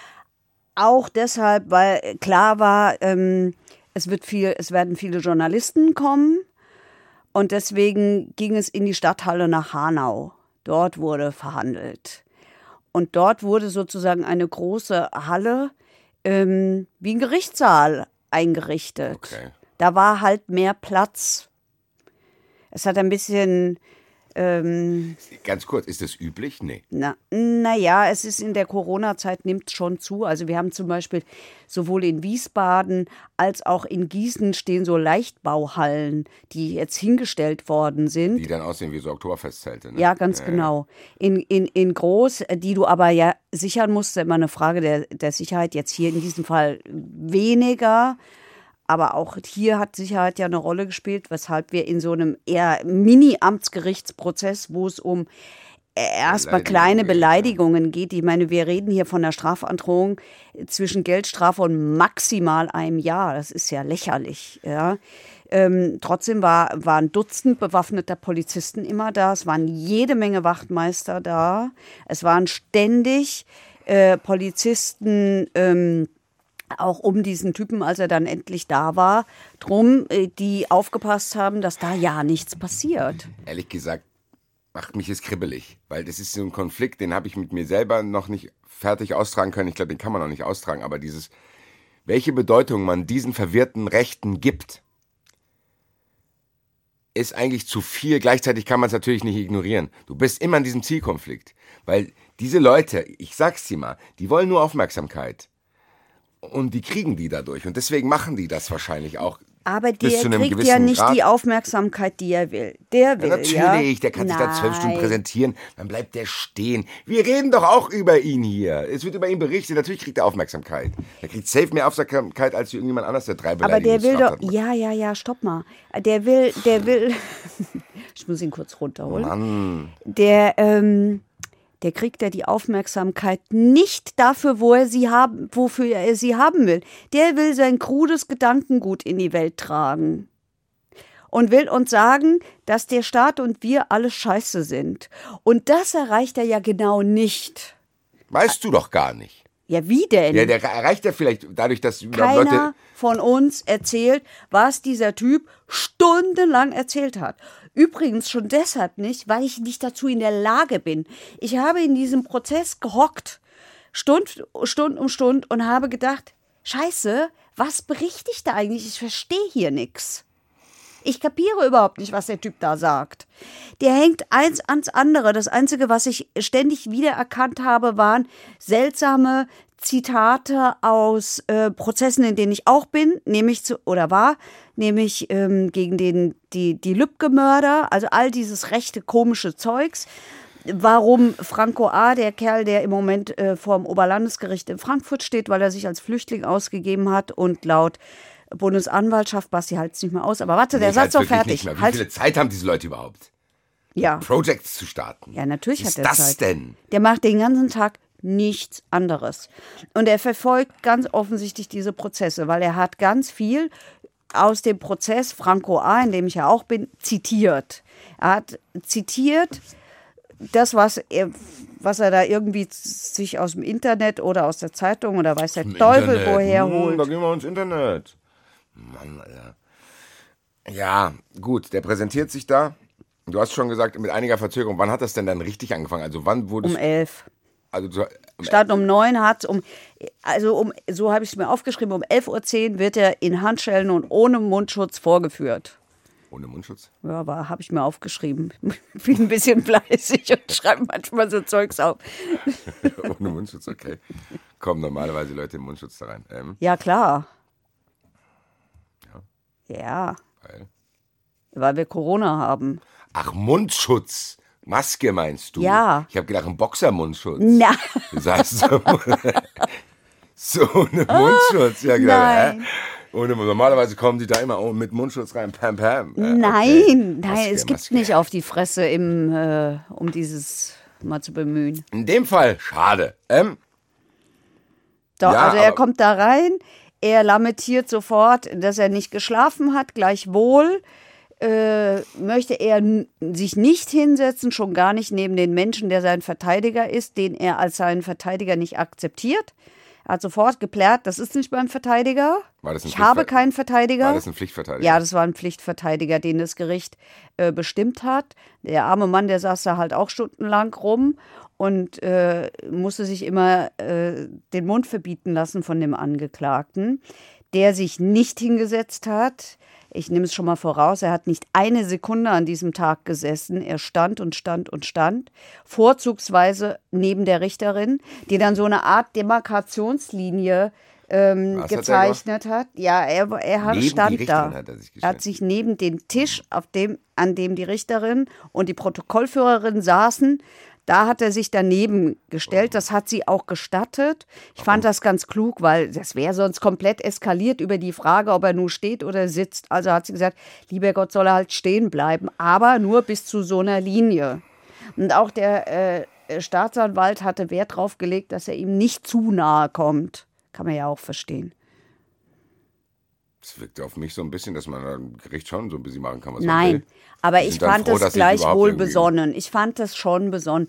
Auch deshalb, weil klar war, ähm, es, wird viel, es werden viele Journalisten kommen. Und deswegen ging es in die Stadthalle nach Hanau. Dort wurde verhandelt. Und dort wurde sozusagen eine große Halle ähm, wie ein Gerichtssaal eingerichtet. Okay. Da war halt mehr Platz. Es hat ein bisschen, ähm, Ganz kurz, ist das üblich? Nee. na, naja, es ist in der Corona-Zeit nimmt schon zu. Also wir haben zum Beispiel sowohl in Wiesbaden als auch in Gießen stehen so Leichtbauhallen, die jetzt hingestellt worden sind. Die dann aussehen wie so Oktoberfestzelte. Ne? Ja, ganz genau. In, in, in groß, die du aber ja sichern musst, immer eine Frage der, der Sicherheit. Jetzt hier in diesem Fall weniger. Aber auch hier hat Sicherheit ja eine Rolle gespielt, weshalb wir in so einem eher Mini-Amtsgerichtsprozess, wo es um äh, erstmal kleine Beleidigungen geht, ja. Beleidigungen geht. Ich meine, wir reden hier von einer Strafandrohung zwischen Geldstrafe und maximal einem Jahr. Das ist ja lächerlich. Ja. Ähm, trotzdem war, waren Dutzend bewaffneter Polizisten immer da. Es waren jede Menge Wachtmeister da. Es waren ständig äh, Polizisten. Ähm, auch um diesen Typen, als er dann endlich da war, drum, äh, die aufgepasst haben, dass da ja nichts passiert. ehrlich gesagt, macht mich es kribbelig. Weil das ist so ein Konflikt, den habe ich mit mir selber noch nicht fertig austragen können. Ich glaube, den kann man noch nicht austragen. Aber dieses, welche Bedeutung man diesen verwirrten Rechten gibt, ist eigentlich zu viel. Gleichzeitig kann man es natürlich nicht ignorieren. Du bist immer in diesem Zielkonflikt. Weil diese Leute, ich sag's dir mal, die wollen nur Aufmerksamkeit. Und die kriegen die dadurch. Und deswegen machen die das wahrscheinlich auch. Aber der kriegt ja nicht Grad. die Aufmerksamkeit, die er will. Der will Ja, natürlich, ja. der kann sich da zwölf Stunden Nein. präsentieren, dann bleibt der stehen. Wir reden doch auch über ihn hier. Es wird über ihn berichtet, natürlich kriegt er Aufmerksamkeit. Er kriegt safe mehr Aufmerksamkeit als irgendjemand anders, der drei Aber der will doch, ja, ja, ja, stopp mal. Der will, der will, ich muss ihn kurz runterholen. Mann. Der, ähm, der kriegt ja die Aufmerksamkeit nicht dafür, wo er sie haben, wofür er sie haben will. Der will sein krudes Gedankengut in die Welt tragen. Und will uns sagen, dass der Staat und wir alle scheiße sind. Und das erreicht er ja genau nicht. Weißt du doch gar nicht. Ja, wie denn? Ja, der erreicht ja vielleicht dadurch, dass Keiner Leute. von uns erzählt, was dieser Typ stundenlang erzählt hat. Übrigens schon deshalb nicht, weil ich nicht dazu in der Lage bin. Ich habe in diesem Prozess gehockt, Stund, Stund um Stund und habe gedacht, scheiße, was berichte ich da eigentlich? Ich verstehe hier nichts. Ich kapiere überhaupt nicht, was der Typ da sagt. Der hängt eins ans andere. Das Einzige, was ich ständig wiedererkannt habe, waren seltsame Zitate aus äh, Prozessen, in denen ich auch bin, nämlich zu, oder war, nämlich ähm, gegen den, die, die Lübcke-Mörder, also all dieses rechte, komische Zeugs. Warum Franco A., der Kerl, der im Moment äh, vor dem Oberlandesgericht in Frankfurt steht, weil er sich als Flüchtling ausgegeben hat und laut Bundesanwaltschaft, Basti halt's nicht mehr aus, aber warte, der Satz halt's doch wirklich fertig. Wie Halt, viele Zeit haben diese Leute überhaupt? ja. Projects zu starten. Ja, natürlich Was hat ist er das Zeit. denn? Der macht den ganzen Tag nichts anderes. Und er verfolgt ganz offensichtlich diese Prozesse, weil er hat ganz viel aus dem Prozess Franco A., in dem ich ja auch bin, zitiert. Er hat zitiert das, was er, was er da irgendwie sich aus dem Internet oder aus der Zeitung oder weiß der Teufel Internet. woher Hm, holt. Da gehen wir ins Internet. Mann, Alter. Ja, gut, der präsentiert sich da. Du hast schon gesagt, mit einiger Verzögerung. Wann hat das denn dann richtig angefangen? Also wann wurde Um elf. Also Statt um neun hat um, also um, so habe ich es mir aufgeschrieben, um 11.10 Uhr wird er in Handschellen und ohne Mundschutz vorgeführt. ohne Mundschutz. Ja, aber habe ich mir aufgeschrieben. Ich bin ein bisschen fleißig und schreibe manchmal so Zeugs auf. ohne Mundschutz, okay. Kommen normalerweise Leute im Mundschutz da rein. Ähm, Ja, klar. Ja, weil. weil wir Corona haben. Ach, Mundschutz. Maske meinst du? Ja. Ich habe gedacht, ein Boxermundschutz. Na, Das heißt so, so ohne Mundschutz. Ja, genau. Nein. Hä? Ohne, normalerweise kommen die da immer oh, mit Mundschutz rein. Pam, pam. Äh, okay. nein, nein, Maske, es gibt Maske. nicht auf die Fresse, im, äh, um dieses mal zu bemühen. In dem Fall, schade. Ähm, Doch, Ja, also er kommt da rein, er lamentiert sofort, dass er nicht geschlafen hat, gleichwohl äh, möchte er sich nicht hinsetzen, schon gar nicht neben den Menschen, der sein Verteidiger ist, den er als seinen Verteidiger nicht akzeptiert. Er hat sofort geplärt, das ist nicht mein Verteidiger. Ich habe keinen Verteidiger. war das ein Pflichtverteidiger? Ja, das war ein Pflichtverteidiger, den das Gericht äh, bestimmt hat. Der arme Mann, der saß da halt auch stundenlang rum und äh, musste sich immer äh, den Mund verbieten lassen von dem Angeklagten, der sich nicht hingesetzt hat. Ich nehme es schon mal voraus, er hat nicht eine Sekunde an diesem Tag gesessen. Er stand und stand und stand, vorzugsweise neben der Richterin, die dann so eine Art Demarkationslinie ähm, Was hat gezeichnet hat. Ja, er, er hat, stand da. hat er sich er hat sich neben den Tisch, auf dem, an dem die Richterin und die Protokollführerin saßen, da hat er sich daneben gestellt. Das hat sie auch gestattet. Ich fand das ganz klug, weil das wäre sonst komplett eskaliert über die Frage, ob er nur steht oder sitzt. Also hat sie gesagt, lieber Gott soll er halt stehen bleiben, aber nur bis zu so einer Linie. Und auch der äh, Staatsanwalt hatte Wert darauf gelegt, dass er ihm nicht zu nahe kommt. Kann man ja auch verstehen. Das wirkt auf mich so ein bisschen, dass man am Gericht schon so ein bisschen machen kann, was man Nein, will. aber ich fand froh, es gleichwohl besonnen. Ich fand das schon besonnen.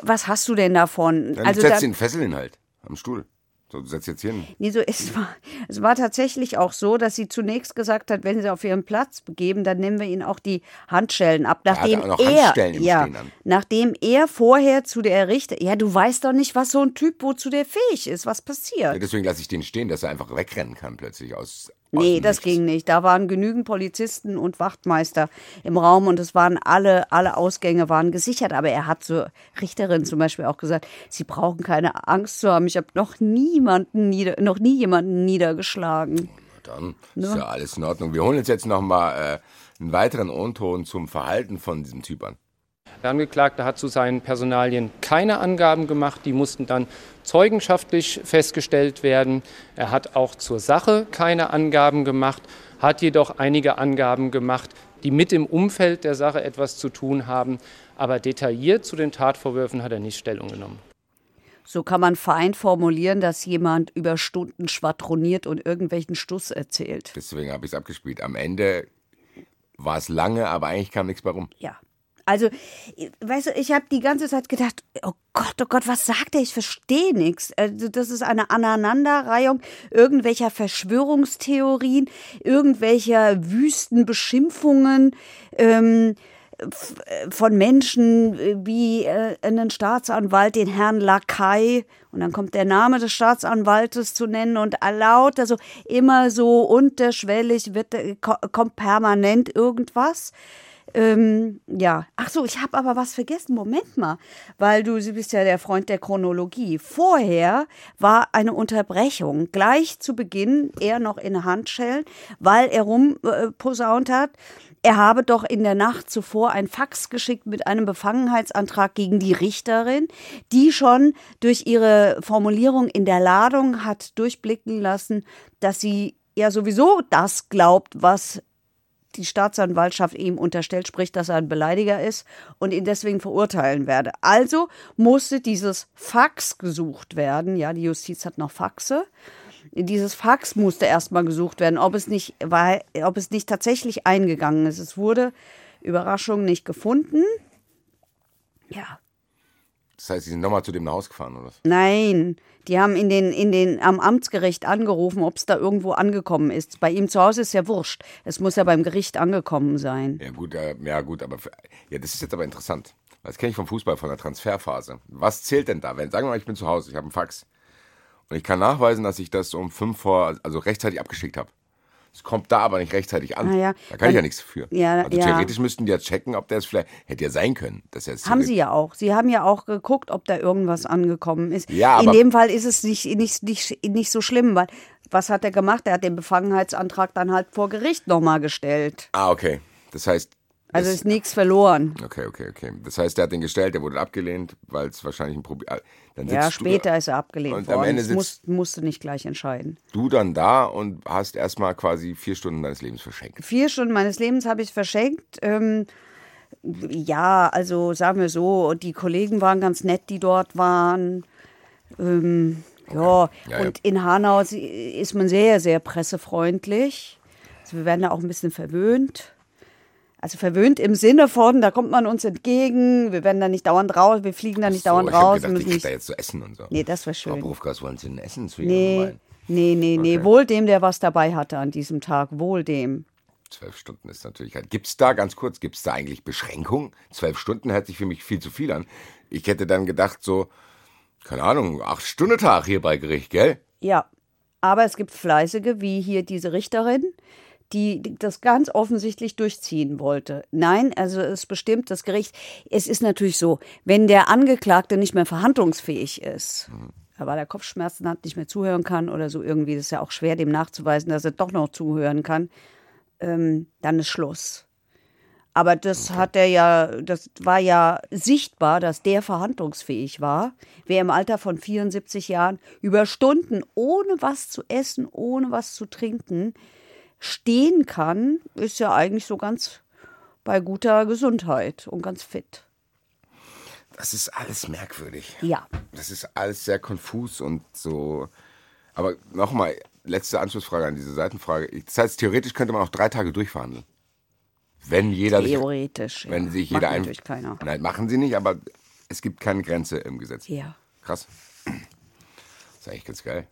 Was hast du denn davon? Dann also setzt da, den Fessel hin halt, am Stuhl. So, du setzt jetzt hier hin. nee, so, es, war, es war tatsächlich auch so, dass sie zunächst gesagt hat, wenn sie auf ihren Platz begeben, dann nehmen wir ihnen auch die Handschellen ab. Nachdem noch er, ja, nachdem er vorher zu der Richter, ja, du weißt doch nicht, was so ein Typ, wozu der fähig ist, was passiert. Ja, deswegen lasse ich den stehen, dass er einfach wegrennen kann plötzlich aus. Nee, das ging nicht. Da waren genügend Polizisten und Wachtmeister im Raum und es waren alle, alle Ausgänge waren gesichert. Aber er hat zur Richterin zum Beispiel auch gesagt, sie brauchen keine Angst zu haben. Ich habe noch niemanden nieder, noch nie jemanden niedergeschlagen. Dann ist ja alles in Ordnung. Wir holen uns jetzt nochmal äh, einen weiteren O-Ton zum Verhalten von diesem Typ an. Der Angeklagte hat zu seinen Personalien keine Angaben gemacht. Die mussten dann zeugenschaftlich festgestellt werden. Er hat auch zur Sache keine Angaben gemacht, hat jedoch einige Angaben gemacht, die mit dem Umfeld der Sache etwas zu tun haben. Aber detailliert zu den Tatvorwürfen hat er nicht Stellung genommen. So kann man fein formulieren, dass jemand über Stunden schwadroniert und irgendwelchen Stuss erzählt. Deswegen habe ich es abgespielt. Am Ende war es lange, aber eigentlich kam nichts bei rum. Ja. Also, weißt du, ich habe die ganze Zeit gedacht, oh Gott, oh Gott, was sagt er? Ich verstehe nichts. Also, das ist eine Aneinanderreihung irgendwelcher Verschwörungstheorien, irgendwelcher wüsten Beschimpfungen. Ähm, äh, von Menschen äh, wie äh, einen Staatsanwalt, den Herrn Lakai, und dann kommt der Name des Staatsanwaltes zu nennen und laut, also immer so unterschwellig wird, äh, ko- kommt permanent irgendwas. Ähm, ja, ach so, ich habe aber was vergessen. Moment mal, weil du sie bist ja der Freund der Chronologie. Vorher war eine Unterbrechung gleich zu Beginn, er noch in Handschellen, weil er rumposaunt hat. Er habe doch in der Nacht zuvor ein Fax geschickt mit einem Befangenheitsantrag gegen die Richterin, die schon durch ihre Formulierung in der Ladung hat durchblicken lassen, dass sie ja sowieso das glaubt, was die Staatsanwaltschaft ihm unterstellt, sprich, dass er ein Beleidiger ist und ihn deswegen verurteilen werde. Also musste dieses Fax gesucht werden. Ja, die Justiz hat noch Faxe. Dieses Fax musste erstmal gesucht werden, ob es nicht, weil, ob es nicht tatsächlich eingegangen ist. Es wurde, Überraschung, nicht gefunden. Ja, Das heißt, sie sind nochmal zu dem nach Hause gefahren, oder? was? Nein, die haben in den, in den, am Amtsgericht angerufen, ob es da irgendwo angekommen ist. Bei ihm zu Hause ist ja wurscht. Es muss ja beim Gericht angekommen sein. Ja gut, äh, ja gut, aber für, ja, das ist jetzt aber interessant. Das kenne ich vom Fußball, von der Transferphase. Was zählt denn da? Wenn, sagen wir mal, ich bin zu Hause, ich habe einen Fax. Und ich kann nachweisen, dass ich das um fünf vor, also rechtzeitig abgeschickt habe. Es kommt da aber nicht rechtzeitig an. Ja, da kann ich ja dann- nichts für. Ja, also theoretisch müssten die ja checken, ob der es vielleicht, hätte ja sein können. Dass er es Haben sie ja auch. Sie haben ja auch geguckt, ob da irgendwas angekommen ist. Ja, In dem Fall ist es nicht, nicht, nicht, nicht so schlimm, weil was hat er gemacht? Er hat den Befangenheitsantrag dann halt vor Gericht nochmal gestellt. Ah, okay. Das heißt, Also ist nichts verloren. okay, okay, okay. Das heißt, der hat den gestellt, der wurde abgelehnt, weil es wahrscheinlich ein Problem. Dann Ja, du später ist er abgelehnt Und am worden. Ende Das sitzt- muss, musste nicht gleich entscheiden. du dann da und hast erstmal quasi vier Stunden deines Lebens verschenkt. Vier Stunden meines Lebens habe ich verschenkt. Ähm, ja, also sagen wir so, die Kollegen waren ganz nett, die dort waren. Ähm, ja, Ja, ja. und in Hanau ist man sehr, sehr pressefreundlich. Also wir werden da auch ein bisschen verwöhnt. Also verwöhnt im Sinne von, da kommt man uns entgegen, wir werden da nicht dauernd raus, wir fliegen da nicht So, dauernd ich raus. gedacht, ich nicht, da jetzt zu essen und so. nee, das wäre Frau schön. Berufka, was wollen Sie denn essen zu Nee, Ihrem nee, nee, nee. Okay. Wohl dem, der was dabei hatte an diesem Tag. Wohl dem. Zwölf Stunden ist natürlich halt. Gibt es da, ganz kurz, gibt es da eigentlich Beschränkungen? Zwölf Stunden hört sich für mich viel zu viel an. Ich hätte dann gedacht, so, keine Ahnung, acht Stunden Tag hier bei Gericht, gell? Ja, aber es gibt Fleißige, wie hier diese Richterin, die das ganz offensichtlich durchziehen wollte. Nein, also es bestimmt das Gericht. Es ist natürlich so, wenn der Angeklagte nicht mehr verhandlungsfähig ist, weil er Kopfschmerzen hat, nicht mehr zuhören kann oder so irgendwie, das ist ja auch schwer, dem nachzuweisen, dass er doch noch zuhören kann, ähm, dann ist Schluss. Aber das hat er ja, das war ja sichtbar, dass der verhandlungsfähig war. Wer im Alter von 74 Jahren über Stunden ohne was zu essen, ohne was zu trinken stehen kann, ist ja eigentlich so ganz bei guter Gesundheit und ganz fit. Das ist alles merkwürdig. Ja. Das ist alles sehr konfus und so. Aber nochmal, letzte Anschlussfrage an diese Seitenfrage. Das heißt, theoretisch könnte man auch drei Tage durchverhandeln. Wenn jeder sich, Theoretisch. ja. wenn sich Macht jeder ein. natürlich keiner. Nein, machen sie nicht, aber es gibt keine Grenze im Gesetz. Ja. Krass. Das ist eigentlich ganz geil.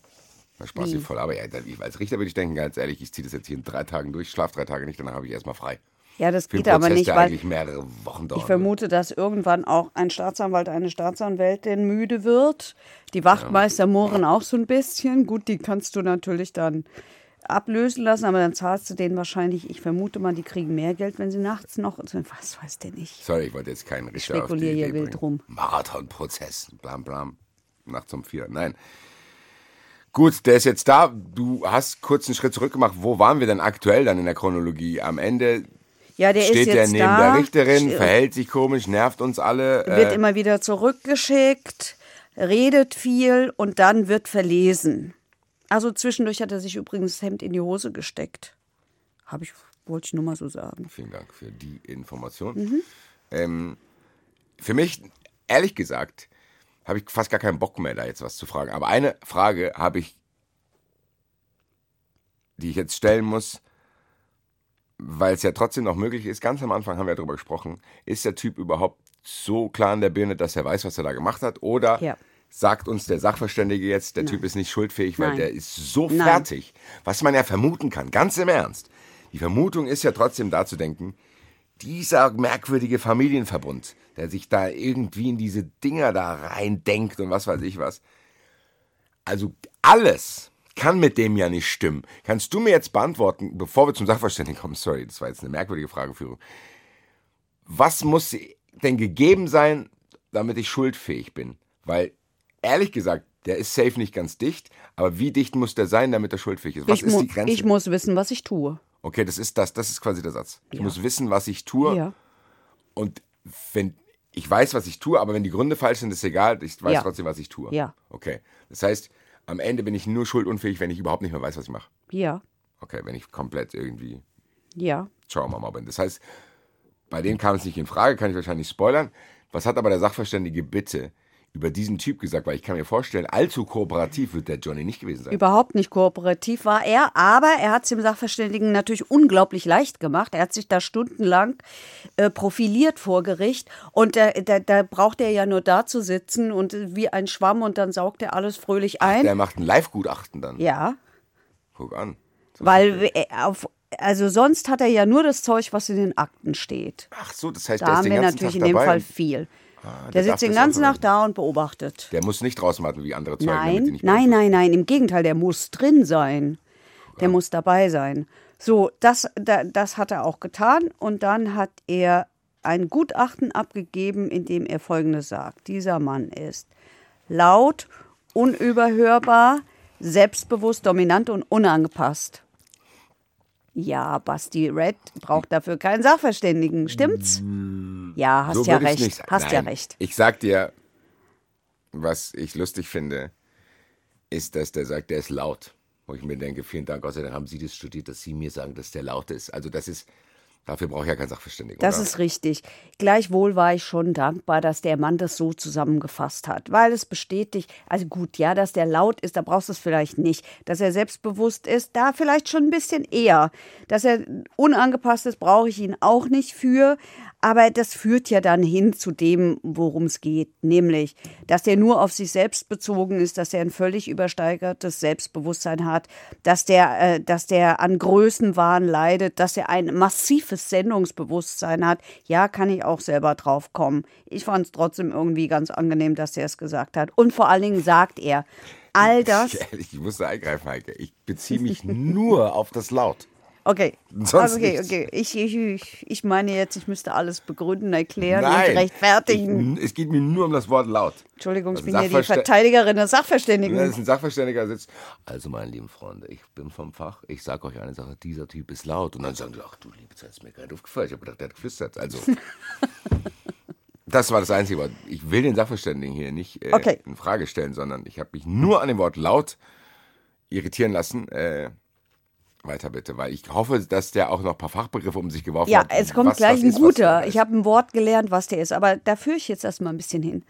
Da Spaß sie voll. Aber ja, ich- als Richter würde ich denken, ganz ehrlich, ich ziehe das jetzt hier in drei Tagen durch, schlaf drei Tage nicht, danach habe ich erstmal frei. Ja, das Für geht aber Prozess, nicht, der weil eigentlich mehrere Wochen dauert. Ich vermute, dass irgendwann auch ein Staatsanwalt, eine Staatsanwältin müde wird. Die Wachtmeister murren auch so ein bisschen. Gut, die kannst du natürlich dann ablösen lassen, aber dann zahlst du denen wahrscheinlich, ich vermute mal, die kriegen mehr Geld, wenn sie nachts noch, was weiß der nicht. Sorry, ich wollte jetzt keinen Richter auf die spekuliere hier Idee wild bringen. rum. Marathonprozess, blam blam, nachts um vier. Nein. Gut, der ist jetzt da. Du hast kurz einen Schritt zurück gemacht. Wo waren wir denn aktuell dann in der Chronologie? Am Ende Ja, der steht ist er jetzt neben da, der Richterin, verhält sich komisch, nervt uns alle. wird äh, immer wieder zurückgeschickt, redet viel und dann wird verlesen. Also zwischendurch hat er sich übrigens das Hemd in die Hose gesteckt. Habe ich, wollte ich nur mal so sagen. Vielen Dank für die Information. Mhm. Ähm, für mich, ehrlich gesagt, habe ich fast gar keinen Bock mehr, da jetzt was zu fragen. Aber eine Frage habe ich, die ich jetzt stellen muss, weil es ja trotzdem noch möglich ist. Ganz am Anfang haben wir ja darüber gesprochen. Ist der Typ überhaupt so klar in der Birne, dass er weiß, was er da gemacht hat? Oder Ja. sagt uns der Sachverständige jetzt, der Typ ist nicht schuldfähig, weil Nein. der ist so Nein. fertig? Was man ja vermuten kann, ganz im Ernst. Die Vermutung ist ja trotzdem da zu denken, dieser merkwürdige Familienverbund, der sich da irgendwie in diese Dinger da reindenkt und was weiß ich was. Also alles kann mit dem ja nicht stimmen. Kannst du mir jetzt beantworten, bevor wir zum Sachverständigen kommen, sorry, das war jetzt eine merkwürdige Frageführung. Was muss denn gegeben sein, damit ich schuldfähig bin? Weil, ehrlich gesagt, der ist safe nicht ganz dicht, aber wie dicht muss der sein, damit er schuldfähig ist? Was Ich, ist die Grenze? ich muss wissen, was ich tue. Okay, das ist das, das ist quasi der Satz. Ich Ja. muss wissen, was ich tue. Ja. Und wenn ich weiß, was ich tue, aber wenn die Gründe falsch sind, ist egal, ich weiß Ja. trotzdem, was ich tue. Ja. Okay. Das heißt, am Ende bin ich nur schuldunfähig, wenn ich überhaupt nicht mehr weiß, was ich mache. Ja, Okay, wenn ich komplett irgendwie ja. Trauma bin. Das heißt, bei denen kam es nicht in Frage, kann ich wahrscheinlich spoilern. Was hat aber der Sachverständige bitte über diesen Typ gesagt? Weil ich kann mir vorstellen, allzu kooperativ wird der Johnny nicht gewesen sein. Überhaupt nicht kooperativ war er, aber er hat es dem Sachverständigen natürlich unglaublich leicht gemacht. Er hat sich da stundenlang äh, profiliert vor Gericht und da, da, da braucht er ja nur da zu sitzen und äh, wie ein Schwamm und dann saugt er alles fröhlich ein. Der macht ein Live-Gutachten dann. ja, Guck an. weil äh, auf also sonst hat er ja nur das Zeug, was in den Akten steht. Ach so, das heißt, Da der ist haben den wir ganzen natürlich Tag in dem dabei. Fall viel. Ah, Der darf sitzt den ganzen Tag da und beobachtet. Der muss nicht draußen warten wie andere Zeugen. Nein, nein, nein, nein. Im Gegenteil, der muss drin sein. Der muss dabei sein. So, das, da, das hat er auch getan. Und dann hat er ein Gutachten abgegeben, in dem er Folgendes sagt. Dieser Mann ist laut, unüberhörbar, selbstbewusst, dominant und unangepasst. Ja, Basti Red braucht dafür keinen Sachverständigen, stimmt's? Ja, hast So ja recht. nicht. Hast ja Nein. recht. Ich sag dir, was ich lustig finde, ist, dass der sagt, der ist laut. Wo ich mir denke, vielen Dank, Dank haben Sie das studiert, dass Sie mir sagen, dass der laut ist. Also das ist, dafür brauche ich ja keinen Sachverständigen. Das oder? ist richtig. Gleichwohl war ich schon dankbar, dass der Mann das so zusammengefasst hat, weil es bestätigt, also gut, ja, dass der laut ist, da brauchst du es vielleicht nicht. Dass er selbstbewusst ist, da vielleicht schon ein bisschen eher. Dass er unangepasst ist, brauche ich ihn auch nicht für. Aber das führt ja dann hin zu dem, worum es geht, nämlich, dass er nur auf sich selbst bezogen ist, dass er ein völlig übersteigertes Selbstbewusstsein hat, dass der, äh, dass der an Größenwahn leidet, dass er ein massives Sendungsbewusstsein hat. Ja, kann ich auch selber drauf kommen. Ich fand es trotzdem irgendwie ganz angenehm, dass er es gesagt hat. Und vor allen Dingen sagt er, all das. Ehrlich, ich musste eingreifen, Heike. Ich beziehe mich nur auf das Laut. Okay, Sonst okay, nichts. okay. Ich, ich, ich, ich meine jetzt, ich müsste alles begründen, erklären Nein, und rechtfertigen. Ich, es geht mir nur um das Wort laut. Entschuldigung, ich Also bin ja die Verteidigerin Wenn Sachverständigen. ein Sachverständiger sitzt, also meine lieben Freunde, ich bin vom Fach, ich sage euch eine Sache, dieser Typ ist laut. Und dann sagen die, ach du liebe Zeit, ist mir nicht aufgefallen. Ich habe gedacht, der hat geflüstert. Also, das war das Einzige. aber Ich will den Sachverständigen hier nicht äh, Okay. in Frage stellen, sondern ich habe mich nur an dem Wort laut irritieren lassen. Äh, weiter bitte, weil ich hoffe, dass der auch noch ein paar Fachbegriffe um sich geworfen Ja, hat. es kommt was- gleich was ein ist, guter. Ich habe ein Wort gelernt, was der ist, aber da führe ich jetzt erstmal ein bisschen hin.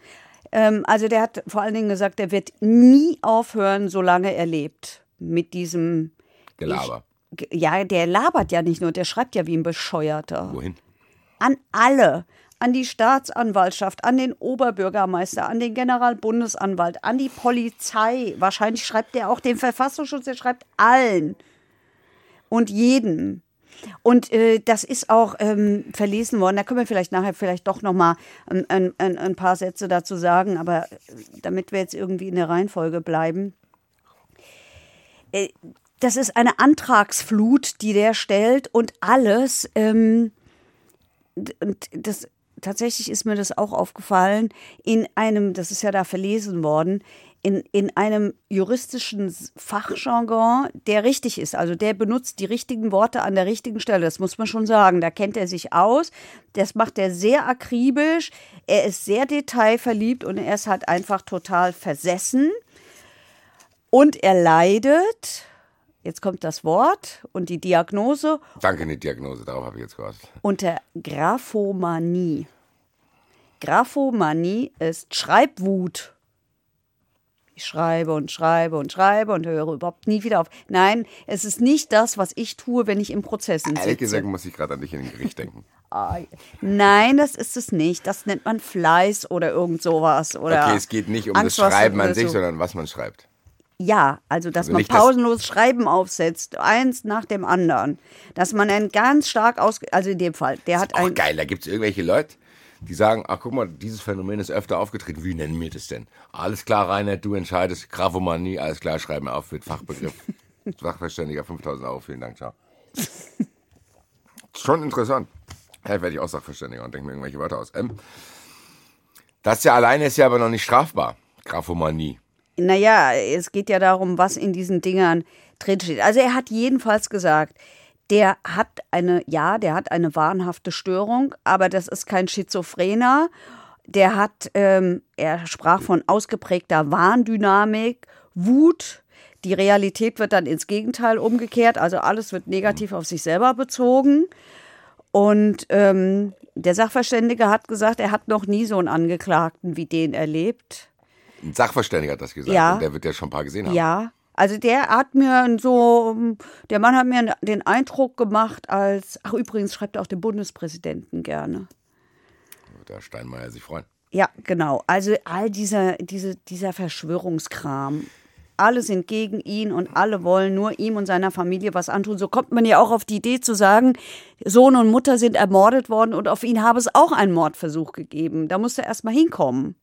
Ähm, also der hat vor allen Dingen gesagt, er wird nie aufhören, solange er lebt. Mit diesem Gelaber. Ich, ja, der labert ja nicht nur, der schreibt ja wie ein Bescheuerter. Wohin? An alle. An die Staatsanwaltschaft, an den Oberbürgermeister, an den Generalbundesanwalt, an die Polizei. Wahrscheinlich schreibt er auch den Verfassungsschutz, er schreibt allen und jedem. Und äh, das ist auch ähm, verlesen worden. Da können wir vielleicht nachher vielleicht doch noch mal ein, ein, ein, ein paar Sätze dazu sagen. Aber äh, damit wir jetzt irgendwie in der Reihenfolge bleiben. Äh, das ist eine Antragsflut, die der stellt und alles. Ähm, und das tatsächlich ist mir das auch aufgefallen in einem, das ist ja da verlesen worden, in, in einem juristischen Fachjargon, der richtig ist. Also der benutzt die richtigen Worte an der richtigen Stelle. Das muss man schon sagen. Da kennt er sich aus. Das macht er sehr akribisch. Er ist sehr detailverliebt und er ist halt einfach total versessen. Und er leidet. Jetzt kommt das Wort und die Diagnose Danke, eine Diagnose, darauf habe ich jetzt gewartet. unter Graphomanie. Graphomanie ist Schreibwut. Ich schreibe und schreibe und schreibe und höre überhaupt nie wieder auf. Nein, es ist nicht das, was ich tue, wenn ich im Prozessen Ehrlich sitze. gesagt muss ich gerade an dich in den Gericht denken. Ah, Nein, das ist es nicht. Das nennt man Fleiß oder irgend sowas. Oder Okay, es geht nicht um Angst, das Schreiben an sich, so. sondern was man schreibt. Ja, also dass Also man pausenlos Schreiben aufsetzt, eins nach dem anderen. Dass man ein ganz stark aus, also in dem Fall, der hat ein, geil, da gibt es irgendwelche Leute, die sagen, ach guck mal, dieses Phänomen ist öfter aufgetreten. Wie nennen wir das denn? Alles klar, Reinhard, du entscheidest. Graphomanie, alles klar, schreiben wir auf mit Fachbegriff. Sachverständiger, 5000 Euro, vielen Dank, ciao. Schon interessant. Ja, werde ich auch Sachverständiger und denke mir irgendwelche Wörter aus. Ähm, das ja alleine ist ja aber noch nicht strafbar. Graphomanie. Naja, es geht ja darum, was in diesen Dingern drinsteht. Also er hat jedenfalls gesagt, der hat eine, ja, der hat eine wahnhafte Störung, aber das ist kein Schizophrener. Der hat, ähm, er sprach von ausgeprägter Warndynamik, Wut. Die Realität wird dann ins Gegenteil umgekehrt, also alles wird negativ auf sich selber bezogen. Und ähm, der Sachverständige hat gesagt, er hat noch nie so einen Angeklagten wie den erlebt. Ein Sachverständiger hat das gesagt. Ja. Und der wird ja schon ein paar gesehen haben. Ja, also der hat mir so, der Mann hat mir den Eindruck gemacht, als, ach übrigens schreibt er auch den Bundespräsidenten gerne. Wird der Steinmeier sich freuen. Ja, genau. Also all dieser, diese, dieser Verschwörungskram. alle sind gegen ihn und alle wollen nur ihm und seiner Familie was antun. So kommt man ja auch auf die Idee zu sagen, Sohn und Mutter sind ermordet worden und auf ihn habe es auch einen Mordversuch gegeben. Da musst du erst mal hinkommen.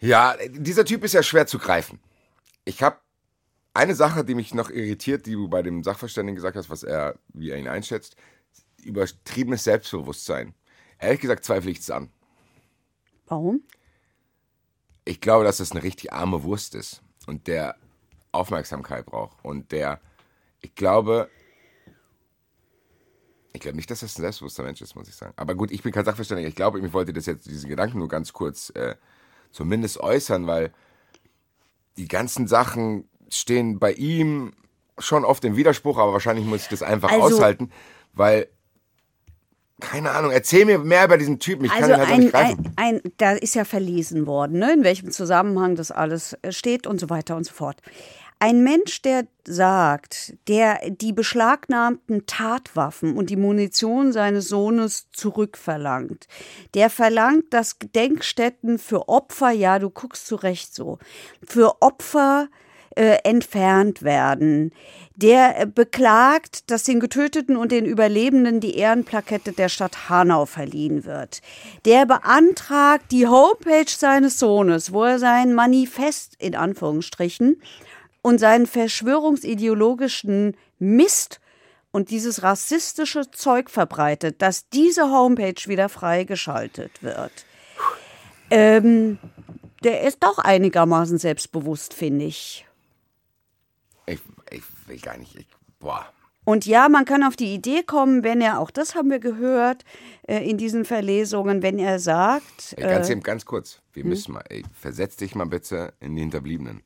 Ja, dieser Typ ist ja schwer zu greifen. Ich habe eine Sache, die mich noch irritiert, die du bei dem Sachverständigen gesagt hast, was er, wie er ihn einschätzt, übertriebenes Selbstbewusstsein. Ehrlich gesagt zweifle ich es an. Warum? Ich glaube, dass das eine richtig arme Wurst ist und der Aufmerksamkeit braucht. Und der, ich glaube, ich glaube nicht, dass das ein selbstbewusster Mensch ist, muss ich sagen. Aber gut, ich bin kein Sachverständiger. Ich glaube, ich wollte das jetzt, diesen Gedanken nur ganz kurz äh, zumindest äußern, weil die ganzen Sachen stehen bei ihm schon oft im Widerspruch, aber wahrscheinlich muss ich das einfach Also- aushalten, weil, keine Ahnung, erzähl mir mehr über diesen Typen. Ich Also kann ihn halt ein, nicht greifen. ein, ein, da ist ja verlesen worden, ne, in welchem Zusammenhang das alles äh, steht und so weiter und so fort. Ein Mensch, der sagt, der die beschlagnahmten Tatwaffen und die Munition seines Sohnes zurückverlangt, der verlangt, dass Gedenkstätten für Opfer, ja, du guckst zu Recht so, für Opfer äh, entfernt werden. Der äh, beklagt, dass den Getöteten und den Überlebenden die Ehrenplakette der Stadt Hanau verliehen wird. Der beantragt die Homepage seines Sohnes, wo er sein Manifest in Anführungsstrichen und seinen verschwörungsideologischen Mist und dieses rassistische Zeug verbreitet, dass diese Homepage wieder freigeschaltet wird. Ähm, der ist doch einigermaßen selbstbewusst, finde ich will gar nicht. Ich, boah. Und ja, man kann auf die Idee kommen, wenn er, auch das haben wir gehört äh, in diesen Verlesungen, wenn er sagt, Ey, ganz, äh, eben, ganz kurz. Wir müssen mal, ey, versetz dich mal bitte in die Hinterbliebenen.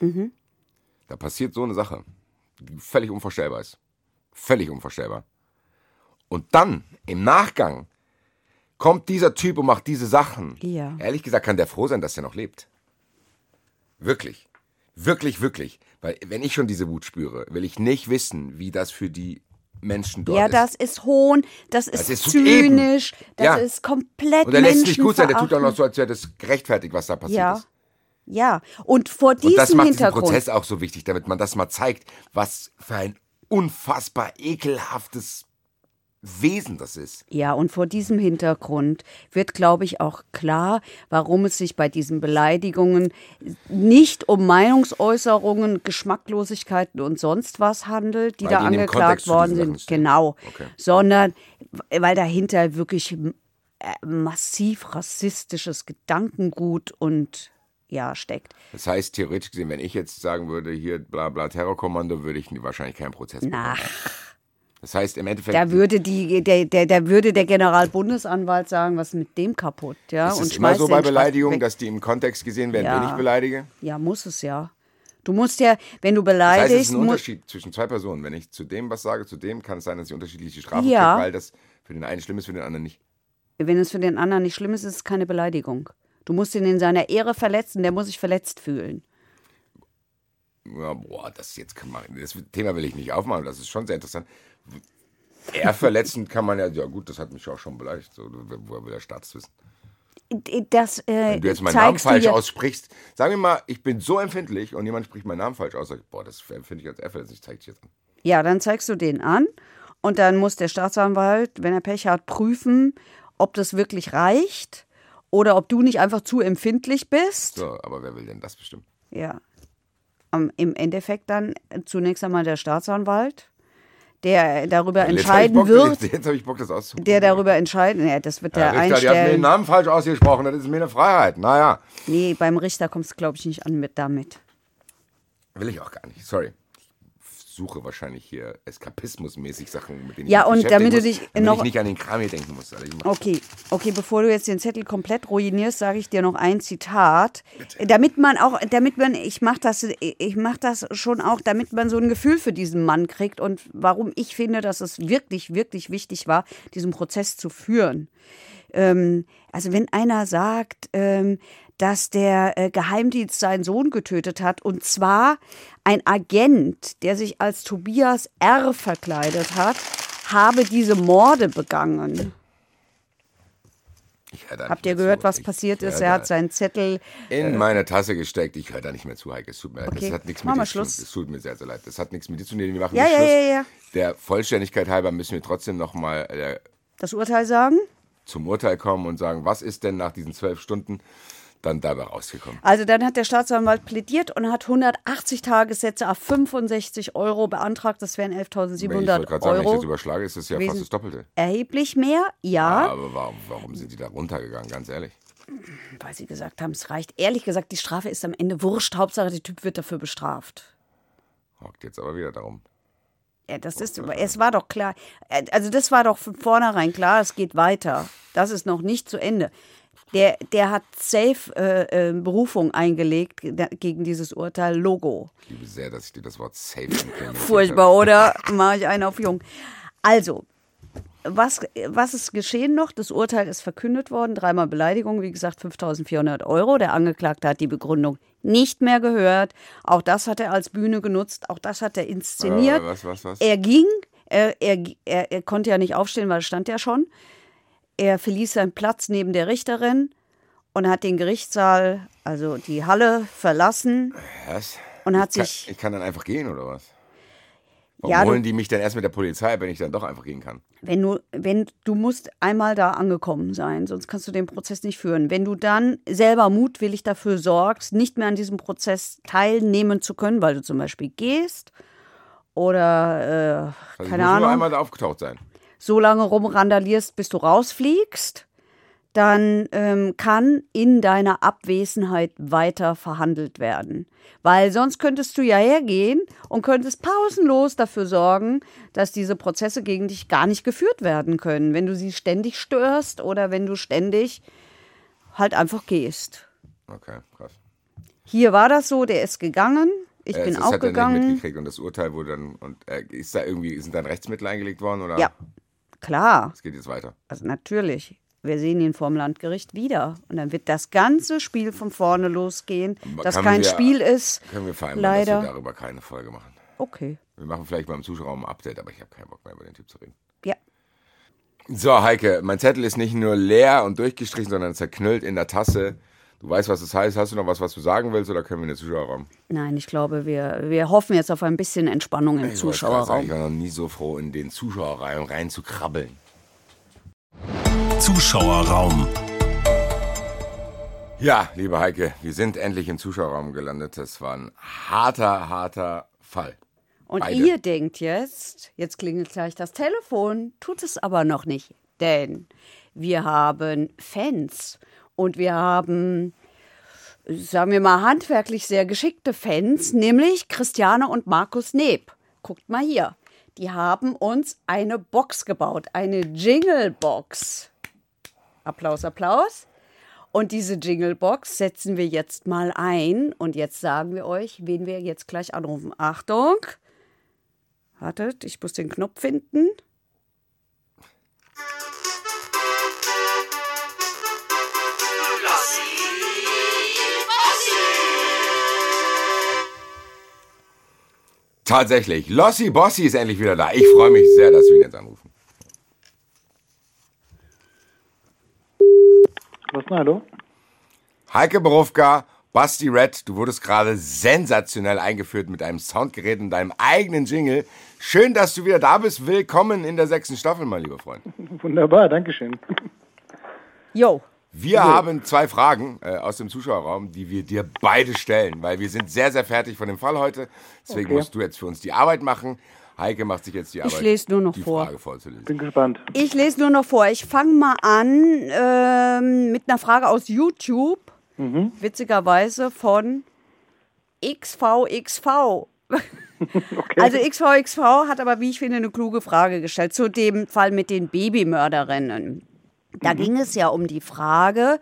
Mhm. Da passiert so eine Sache, die völlig unvorstellbar ist. Völlig unvorstellbar. Und dann, im Nachgang, kommt dieser Typ und macht diese Sachen. Ja. Ehrlich gesagt kann der froh sein, dass er noch lebt. Wirklich. Wirklich, wirklich. Weil wenn ich schon diese Wut spüre, will ich nicht wissen, wie das für die Menschen dort ja, ist. das ist Hohn, das ist, ist zynisch, eben. das Ja. ist komplett und er lässt sich gut sein, der tut auch noch so, als wäre das gerechtfertigt, was da passiert Ja, ist. ja. Und vor Und das diesem macht diesen Hintergrund, Prozess auch so wichtig, damit man das mal zeigt, was für ein unfassbar ekelhaftes Wesen das ist. Ja, und vor diesem Hintergrund wird, glaube ich, auch klar, warum es sich bei diesen Beleidigungen nicht um Meinungsäußerungen, Geschmacklosigkeiten und sonst was handelt, die Weil da die angeklagt worden sind. Genau. Okay. Sondern weil dahinter wirklich äh, massiv rassistisches Gedankengut und ja steckt. Das heißt, theoretisch gesehen, wenn ich jetzt sagen würde, hier bla bla Terrorkommando, würde ich wahrscheinlich keinen Prozess bekommen. Das heißt, im Endeffekt da würde die, der, der, der würde der Generalbundesanwalt sagen, was ist mit dem kaputt, ja? ist es immer so bei Beleidigungen, dass die im Kontext gesehen werden, Ja. wenn ich beleidige. Ja, muss es ja. Du musst ja, wenn du Das heißt, es beleidigst, ist ein Unterschied zwischen zwei Personen. Wenn ich zu dem was sage, zu dem kann es sein, dass ich unterschiedliche Strafen Ja. kriege, weil das für den einen schlimm ist, für den anderen nicht. wenn es für den anderen nicht schlimm ist, ist es keine Beleidigung. Du musst ihn in seiner Ehre verletzen, der muss sich verletzt fühlen. Ja, boah, das jetzt kann man, das Thema will ich nicht aufmachen, das ist schon sehr interessant. Eher verletzend kann man ja, ja gut, das hat mich auch schon beleidigt. So, woher will der Staat das äh, Wenn du jetzt meinen Namen falsch ja, aussprichst, sagen wir mal, ich bin so empfindlich und jemand spricht meinen Namen falsch aus, sag ich, boah, das empfinde ich als eher verletzend, ich zeig dich jetzt an. Ja, dann zeigst du den an und dann muss der Staatsanwalt, wenn er Pech hat, prüfen, ob das wirklich reicht oder ob du nicht einfach zu empfindlich bist. So, aber wer will denn das bestimmen? Ja. Am- Im Endeffekt dann zunächst einmal der Staatsanwalt, der darüber Jetzt entscheiden Bock, wird, Jetzt, jetzt habe ich Bock, das auszuprobieren. der darüber entscheiden, ja, das wird der Richter, die hat mir den einstellen. Namen falsch ausgesprochen, das ist mir eine Freiheit. Naja, Nee, beim Richter kommst du, glaube ich, nicht an mit damit. will ich auch gar nicht, sorry. Ich suche wahrscheinlich hier eskapismusmäßig Sachen, mit denen ich Ja, mich und damit du muss, dich damit noch- ich nicht an den Kram hier denken muss. Also ich Okay, okay, bevor du jetzt den Zettel komplett ruinierst, sage ich dir noch ein Zitat, damit man auch, damit man, ich mache das, ich mache das schon auch, damit man so ein Gefühl für diesen Mann kriegt und warum ich finde, dass es wirklich, wirklich wichtig war, diesen Prozess zu führen. Ähm, also wenn einer sagt, ähm, dass der äh, Geheimdienst seinen Sohn getötet hat und zwar ein Agent, der sich als Tobias R. verkleidet hat, habe diese Morde begangen. Habt ihr gehört, zu. was Ich passiert ist? Er hat seinen Zettel. in meine Tasse gesteckt. Ich höre da nicht mehr zu, Heike. Es tut mir leid. Okay. Das hat nichts mit dir zu tun. Schluss. Es tut mir sehr, sehr leid. Das hat nichts mit dir zu tun. Wir machen Ja, ja, Schluss. ja, ja. Der Vollständigkeit halber müssen wir trotzdem nochmal äh, Das Urteil sagen? zum Urteil kommen und sagen, was ist denn nach diesen zwölf Stunden dann dabei rausgekommen? Also dann hat der Staatsanwalt plädiert und hat 180 Tagessätze auf 65 Euro beantragt. Das wären Wenn ich 11.700 wollte gerade sagen, wenn ich Euro. das überschlage, ist das ja fast das Doppelte. Erheblich mehr, ja, Aber warum, warum sind die da runtergegangen, ganz ehrlich? weil sie gesagt haben, es reicht. Ehrlich gesagt, die Strafe ist am Ende wurscht. Hauptsache, der Typ wird dafür bestraft. Hockt jetzt aber wieder darum. Ja, das ist, es war doch klar. Also das war doch von vornherein klar, es geht weiter. Das ist noch nicht zu Ende. Der, der hat safe äh, äh, Berufung eingelegt ge- gegen dieses Urteil Logo. Ich liebe sehr, dass ich dir das Wort safe implementiert Furchtbar, oder? Mache ich einen auf Jung. Also, was, was ist geschehen noch? Das Urteil ist verkündet worden. Dreimal Beleidigung, wie gesagt, 5400 Euro. Der Angeklagte hat die Begründung nicht mehr gehört. Auch das hat er als Bühne genutzt. Auch das hat er inszeniert. Äh, was, was, was? Er ging, er, er, er, er konnte ja nicht aufstehen, weil er stand ja schon. Er verließ seinen Platz neben der Richterin und hat den Gerichtssaal, also die Halle, verlassen Was? und hat Ich kann, sich. ich kann dann einfach gehen, oder was? Warum Ja, holen die mich dann erst mit der Polizei, wenn ich dann doch einfach gehen kann? Wenn du, wenn du musst einmal da angekommen sein, sonst kannst du den Prozess nicht führen. Wenn du dann selber mutwillig dafür sorgst, nicht mehr an diesem Prozess teilnehmen zu können, weil du zum Beispiel gehst oder äh, Also ich keine muss Ahnung, nur einmal da aufgetaucht sein. So lange rumrandalierst, bis du rausfliegst, dann ähm, kann in deiner Abwesenheit weiter verhandelt werden. Weil sonst könntest du ja hergehen und könntest pausenlos dafür sorgen, dass diese Prozesse gegen dich gar nicht geführt werden können, wenn du sie ständig störst oder wenn du ständig halt einfach gehst. Okay, krass. Hier war das so, der ist gegangen, ich Äh, bin auch hat er nicht gegangen. mitgekriegt und das Urteil wurde dann. Und äh, ist da irgendwie, sind dann Rechtsmittel eingelegt worden oder? Ja, klar. Es geht jetzt weiter. Also natürlich. Wir sehen ihn vorm Landgericht wieder. Und dann wird das ganze Spiel von vorne losgehen, Aber das kein wir- Spiel ist. Können wir vereinbaren, dass Leider. wir darüber keine Folge machen? Okay. Wir machen vielleicht beim Zuschauerraum ein Update, aber ich habe keinen Bock mehr über den Typ zu reden. Ja. So, Heike, mein Zettel ist nicht nur leer und durchgestrichen, sondern zerknüllt in der Tasse. Du weißt, was das heißt. Hast du noch was, was du sagen willst, oder können wir in den Zuschauerraum? Nein, ich glaube, wir, wir hoffen jetzt auf ein bisschen Entspannung im Ich sagen, Ich Zuschauerraum. war noch nie so froh, in den Zuschauerraum rein zu krabbeln. Zuschauerraum. Ja, liebe Heike, wir sind endlich im Zuschauerraum gelandet. Das war ein harter, harter Fall. Und Beide. ihr denkt jetzt, jetzt klingelt gleich das Telefon, tut es aber noch nicht. Denn wir haben Fans und wir haben, sagen wir mal, handwerklich sehr geschickte Fans, nämlich Christiane und Markus Neb. Guckt mal hier. Die haben uns eine Box gebaut, eine Jingle-Box. Applaus, Applaus. Und diese Jingle-Box setzen wir jetzt mal ein. Und jetzt sagen wir euch, wen wir jetzt gleich anrufen. Achtung. Wartet, ich muss den Knopf finden. Tatsächlich, Lossi Bossi ist endlich wieder da. Ich freue mich sehr, dass wir ihn jetzt anrufen. Was denn, hallo? Heike Berufka, Basti Red, du wurdest gerade sensationell eingeführt mit einem Soundgerät und deinem eigenen Jingle. Schön, dass du wieder da bist. Willkommen in der sechsten Staffel, mein lieber Freund. Wunderbar, Dankeschön. Jo. Wir haben zwei Fragen äh, aus dem Zuschauerraum, die wir dir beide stellen, weil wir sind sehr, sehr fertig von dem Fall heute. Deswegen Okay. musst du jetzt für uns die Arbeit machen. Heike macht sich jetzt die Arbeit, lese nur noch die vor. Frage vorzulesen. Bin gespannt. Ich lese nur noch vor. Ich fange mal an ähm, mit einer Frage aus YouTube. Witzigerweise von XVXV. Also XVXV hat aber, wie ich finde, eine kluge Frage gestellt zu dem Fall mit den Babymörderinnen. Da ging es ja um die Frage,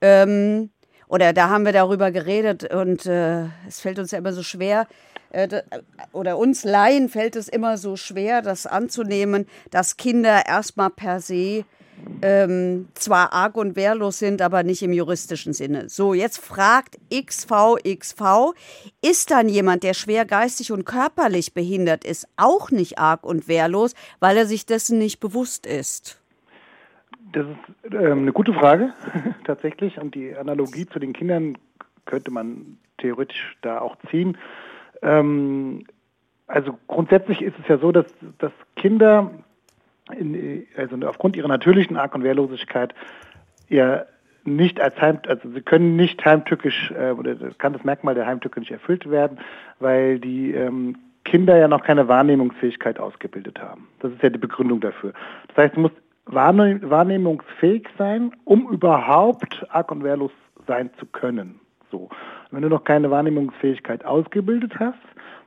ähm, oder da haben wir darüber geredet und äh, es fällt uns ja immer so schwer, äh, da- oder uns Laien fällt es immer so schwer, das anzunehmen, dass Kinder erstmal per se ähm, zwar arg und wehrlos sind, aber nicht im juristischen Sinne. So, jetzt fragt XVXV, ist dann jemand, der schwer geistig und körperlich behindert ist, auch nicht arg und wehrlos, weil er sich dessen nicht bewusst ist? Das ist ähm, eine gute Frage, tatsächlich. Und die Analogie zu den Kindern könnte man theoretisch da auch ziehen. Ähm, also grundsätzlich ist es ja so, dass, dass Kinder in, also aufgrund ihrer natürlichen Arg- und Wehrlosigkeit ja nicht als Heim, also sie können nicht heimtückisch äh, oder kann das Merkmal der Heimtücke nicht erfüllt werden, weil die ähm, Kinder ja noch keine Wahrnehmungsfähigkeit ausgebildet haben. Das ist ja die Begründung dafür. Das heißt, du musst wahrnehmungsfähig sein, um überhaupt arg und wehrlos sein zu können. So. Wenn du noch keine Wahrnehmungsfähigkeit ausgebildet hast,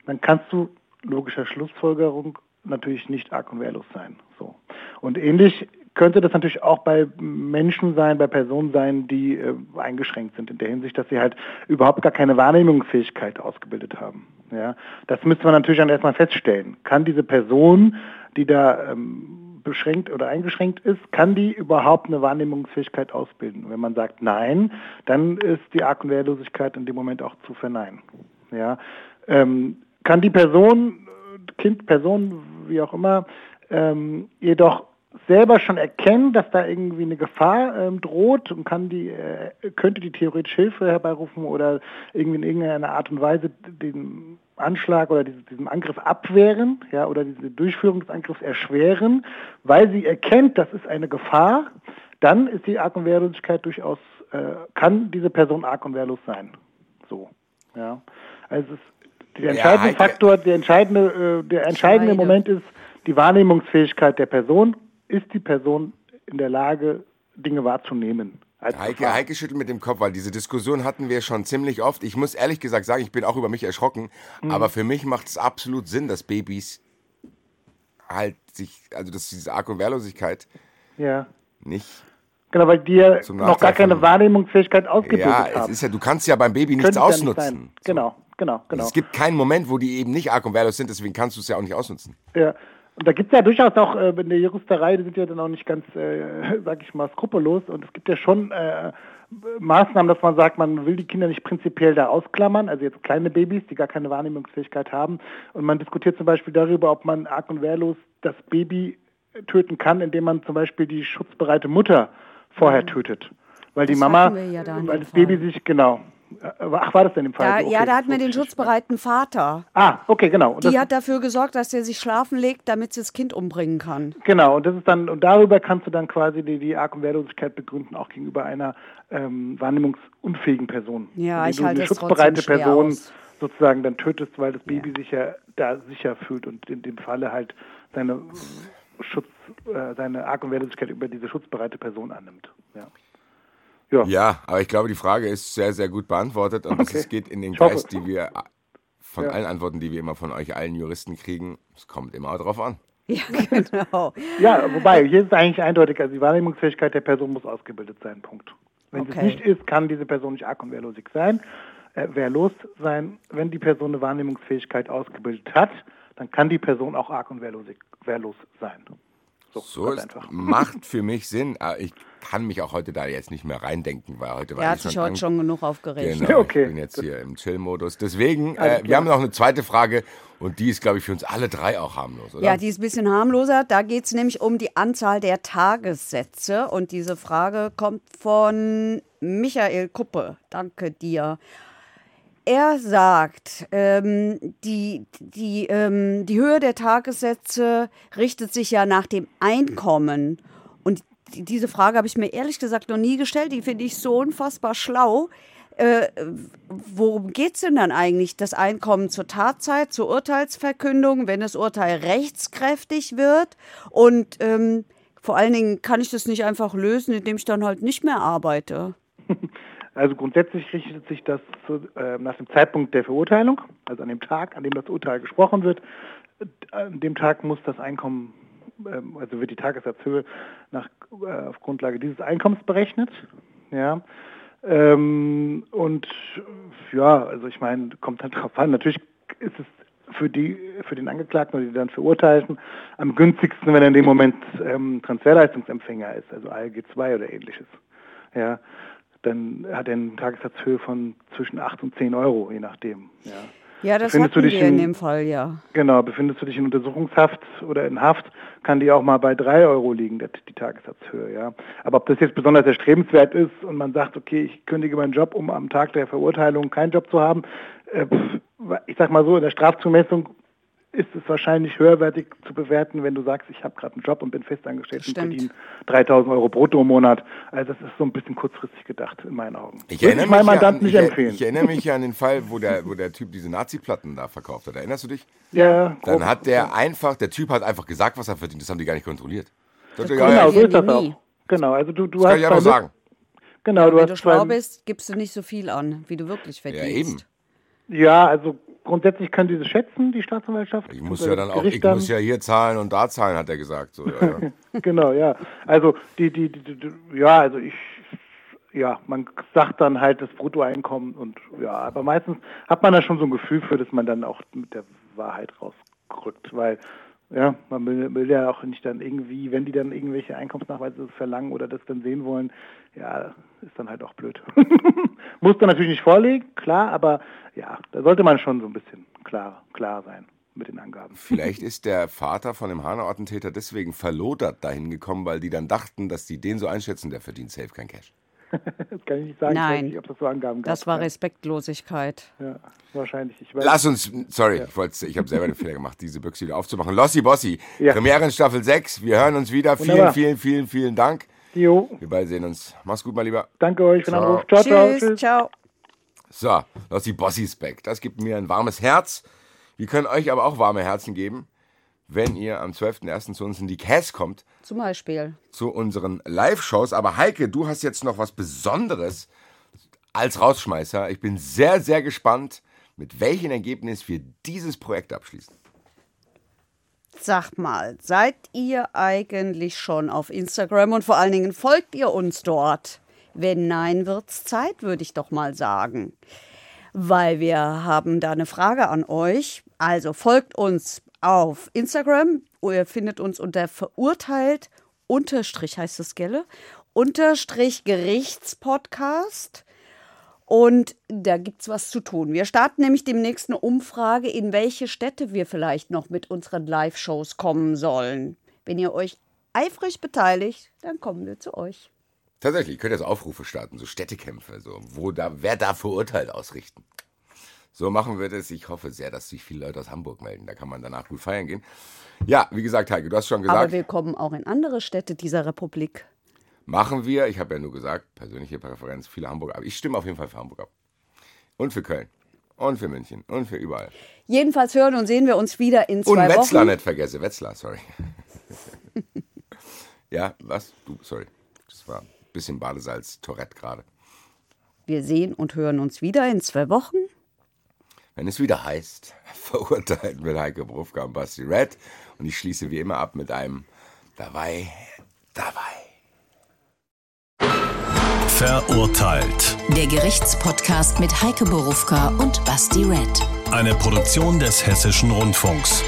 dann kannst du logischer Schlussfolgerung natürlich nicht arg und wehrlos sein. So. Und ähnlich könnte das natürlich auch bei Menschen sein, bei Personen sein, die äh, eingeschränkt sind in der Hinsicht, dass sie halt überhaupt gar keine Wahrnehmungsfähigkeit ausgebildet haben. Ja, das müsste man natürlich dann erstmal feststellen. Kann diese Person, die da ähm, beschränkt oder eingeschränkt ist, kann die überhaupt eine Wahrnehmungsfähigkeit ausbilden? Wenn man sagt nein, dann ist die Arg- und Wehrlosigkeit in dem Moment auch zu verneinen. Ja, ähm, kann die Person, Kind, Person, wie auch immer, ähm, jedoch selber schon erkennen, dass da irgendwie eine Gefahr ähm, droht und kann die, äh, könnte die theoretisch Hilfe herbeirufen oder irgendwie in irgendeiner Art und Weise den Anschlag oder diesen, diesen Angriff abwehren, ja, oder diese Durchführung des Angriffs erschweren, weil sie erkennt, das ist eine Gefahr, dann ist die Arg- und Wehrlosigkeit durchaus, äh, kann diese Person arg und wehrlos sein. So, ja. Also es ist der entscheidende Ja, Faktor, der entscheidende, äh, der entscheidende Scheide. Moment ist die Wahrnehmungsfähigkeit der Person. Ist die Person in der Lage, Dinge wahrzunehmen? Heike? Heike schüttelt mit dem Kopf, weil diese Diskussion hatten wir schon ziemlich oft. Ich muss ehrlich gesagt sagen, ich bin auch über mich erschrocken. Mhm. Aber für mich macht es absolut Sinn, dass Babys halt sich, also dass diese Arg- und Wehrlosigkeit Ja. nicht. Genau, weil die ja Zum noch gar keine Wahrnehmungsfähigkeit ausgebildet Ja, es haben. ist ja, du kannst ja beim Baby nichts ja nicht ausnutzen. sein. Genau, genau, genau. Es gibt keinen Moment, wo die eben nicht arg und wehrlos sind, deswegen kannst du es ja auch nicht ausnutzen. Ja. Und da gibt es ja durchaus auch äh, in der Juristerei, die sind ja dann auch nicht ganz, äh, sag ich mal, skrupellos. Und es gibt ja schon äh, Maßnahmen, dass man sagt, man will die Kinder nicht prinzipiell da ausklammern, also jetzt kleine Babys, die gar keine Wahrnehmungsfähigkeit haben. Und man diskutiert zum Beispiel darüber, ob man arg und wehrlos das Baby töten kann, indem man zum Beispiel die schutzbereite Mutter vorher tötet. Weil die Das Mama, hatten wir ja da weil das Baby Fall. sich, genau. Äh, Ach, war das denn im Fall? So? ja, Okay, da hatten wir das den schutzbereiten Vater. Ah, okay, genau. Und Die das- hat dafür gesorgt, dass er sich schlafen legt, damit sie das Kind umbringen kann. Genau, und das ist dann, und darüber kannst du dann quasi die, die Arg- und Wehrlosigkeit begründen, auch gegenüber einer ähm, wahrnehmungsunfähigen Person. Ja, Indem ich halte eine trotzdem schutzbereite Person aus. sozusagen dann tötest, weil das Baby sich ja da sicher fühlt und in dem Falle halt seine Schutz, äh, seine Arg- und Wehrlosigkeit über diese schutzbereite Person annimmt. Ja. Ja. Ja, aber ich glaube, die Frage ist sehr, sehr gut beantwortet und Okay. es geht in den. Geist, die wir äh, von Ja. allen Antworten, die wir immer von euch allen Juristen kriegen. Es kommt immer drauf an. Ja, genau. Ja, wobei, hier ist es eigentlich eindeutig, also die Wahrnehmungsfähigkeit der Person muss ausgebildet sein, Punkt. Wenn Okay. es nicht ist, kann diese Person nicht arg- und wehrlosig sein, äh, wehrlos sein. Wenn die Person eine Wahrnehmungsfähigkeit ausgebildet hat, dann kann die Person auch arg- und wehrlosig, wehrlos sein. So, So ist, einfach. macht für mich Sinn. Aber ich kann mich auch heute da jetzt nicht mehr reindenken, weil heute war Er ich hat sich schon heute schon genug aufgeregt. Genau, Okay, ich bin jetzt hier im Chill-Modus. Deswegen, äh, wir haben noch eine zweite Frage und die ist, glaube ich, für uns alle drei auch harmlos, oder? Ja, die ist ein bisschen harmloser. Da geht es nämlich um die Anzahl der Tagessätze. Und diese Frage kommt von Michael Kuppe. Danke dir. Er sagt, ähm, die, die, ähm, die Höhe der Tagessätze richtet sich ja nach dem Einkommen. Und die, diese Frage habe ich mir ehrlich gesagt noch nie gestellt. Die finde ich so unfassbar schlau. Äh, worum geht es denn dann eigentlich? Das Einkommen zur Tatzeit, zur Urteilsverkündung, wenn das Urteil rechtskräftig wird? Und ähm, vor allen Dingen kann ich das nicht einfach lösen, indem ich dann halt nicht mehr arbeite. Also grundsätzlich richtet sich das zu, äh, nach dem Zeitpunkt der Verurteilung, also an dem Tag, an dem das Urteil gesprochen wird. An dem Tag muss das Einkommen, ähm, also wird die Tagessatzhöhe nach, äh, auf Grundlage dieses Einkommens berechnet. Ja. Ähm, und ja, also ich meine, kommt halt drauf an. Natürlich ist es für die, für den Angeklagten oder die dann Verurteilten am günstigsten, wenn er in dem Moment ähm, Transferleistungsempfänger ist, also ALG 2 oder ähnliches. Ja, dann hat er eine Tagessatzhöhe von zwischen 8 und 10 Euro, je nachdem. Ja. Ja, das Befindest du hatten dich wir in in- dem Fall, ja. Genau, befindest du dich in Untersuchungshaft oder in Haft, kann die auch mal bei drei Euro liegen, der- die Tagessatzhöhe, ja. Aber ob das jetzt besonders erstrebenswert ist und man sagt, okay, ich kündige meinen Job, um am Tag der Verurteilung keinen Job zu haben, äh, ich sag mal so, in der Strafzumessung ist es wahrscheinlich höherwertig zu bewerten, wenn du sagst, ich habe gerade einen Job und bin festangestellt und verdiene 3000 Euro brutto im Monat. Also das ist so ein bisschen kurzfristig gedacht in meinen Augen. Ich Würde erinnere, ich meinem mich ja an, Mandanten nicht ich, empfehlen. ich erinnere mich ja an den Fall, wo der, wo der Typ diese Nazi-Platten da verkauft hat. Erinnerst du dich? ja, Dann grob. hat der einfach, der Typ hat einfach gesagt, was er verdient. Das haben die gar nicht kontrolliert. Kommt ja, Genau, ja, so ist das auch. Genau, also du, du das kann hast ich einfach zwei- sagen. Genau, du Wenn hast du schlau bist, gibst du nicht so viel an, wie du wirklich verdienst. eben. Ja, also grundsätzlich können die das schätzen, die Staatsanwaltschaft. Ich muss ja das dann auch, ich muss ja hier zahlen und da zahlen, hat er gesagt. So, ja, ja. Genau, ja. Also die, die, die, die, ja, also ich, ja, man sagt dann halt das Bruttoeinkommen und ja, aber meistens hat man da schon so ein Gefühl für, dass man dann auch mit der Wahrheit rausrückt, weil ja, man will, will ja auch nicht dann irgendwie, wenn die dann irgendwelche Einkommensnachweise verlangen oder das dann sehen wollen, ja, ist dann halt auch blöd. Muss dann natürlich nicht vorlegen, klar, aber ja, da sollte man schon so ein bisschen klar, klar sein mit den Angaben. Vielleicht ist der Vater von dem Hanau-Attentäter deswegen verlodert dahin gekommen, weil die dann dachten, dass die den so einschätzen, der verdient safe kein Cash. Das kann ich nicht sagen, ich weiß Nein. nicht, ob das so Angaben gab. Das war ja. Respektlosigkeit. Ja, wahrscheinlich. Ich weiß. Lass uns, sorry, ich, wollte, ich habe selber den Fehler gemacht, diese Büchse wieder aufzumachen. Lossi Bossi, Ja. Premiere in Staffel 6. Wir hören uns wieder. Vielen, Wunderbar. vielen, vielen, vielen Dank. Jo, Wir beide sehen uns. Mach's gut, mein Lieber. danke euch für den Ciao. Anruf. Ciao, ciao. Tschüss, ciao. So, Lossi Bossis back. Das gibt mir ein warmes Herz. Wir können euch aber auch warme Herzen geben, wenn ihr am 12.01. zu uns in die Cass kommt, Zum Beispiel. zu unseren Live-Shows. Aber Heike, du hast jetzt noch was Besonderes als Rausschmeißer. Ich bin sehr, sehr gespannt, mit welchem Ergebnis wir dieses Projekt abschließen. Sag mal, seid ihr eigentlich schon auf Instagram und vor allen Dingen folgt ihr uns dort? Wenn nein, wird's Zeit, würde ich doch mal sagen. Weil wir haben da eine Frage an euch. Also folgt uns auf Instagram. Ihr findet uns unter verurteilt unterstrich heißt es, gelle? Unterstrich Gerichtspodcast. Und da gibt's was zu tun. Wir starten nämlich demnächst eine Umfrage, in welche Städte wir vielleicht noch mit unseren Live-Shows kommen sollen. Wenn ihr euch eifrig beteiligt, dann kommen wir zu euch. Tatsächlich, ihr könnt jetzt Aufrufe starten, so Städtekämpfe, so, wo da, wer da verurteilt ausrichten. So machen wir das. Ich hoffe sehr, dass sich viele Leute aus Hamburg melden. Da kann man danach gut feiern gehen. Ja, wie gesagt, Heike, du hast schon Aber gesagt, wir kommen auch in andere Städte dieser Republik. machen wir. Ich habe ja nur gesagt, persönliche Präferenz, viele Hamburger. Aber ich stimme auf jeden Fall für Hamburg ab. Und für Köln. Und für München. Und für überall. Jedenfalls hören und sehen wir uns wieder in Und zwei Wetzlar Wochen. nicht vergesse. Wetzlar, sorry. ja, was? Du, sorry. Das war ein bisschen Badesalz, Tourette gerade. Wir sehen und hören uns wieder in zwei Wochen. Wenn es wieder heißt, verurteilt mit Heike Brufka und Basti Red. Und ich schließe wie immer ab mit einem Dabei, dabei. Verurteilt. Der Gerichtspodcast mit Heike Borufka und Basti Red. Eine Produktion des Hessischen Rundfunks.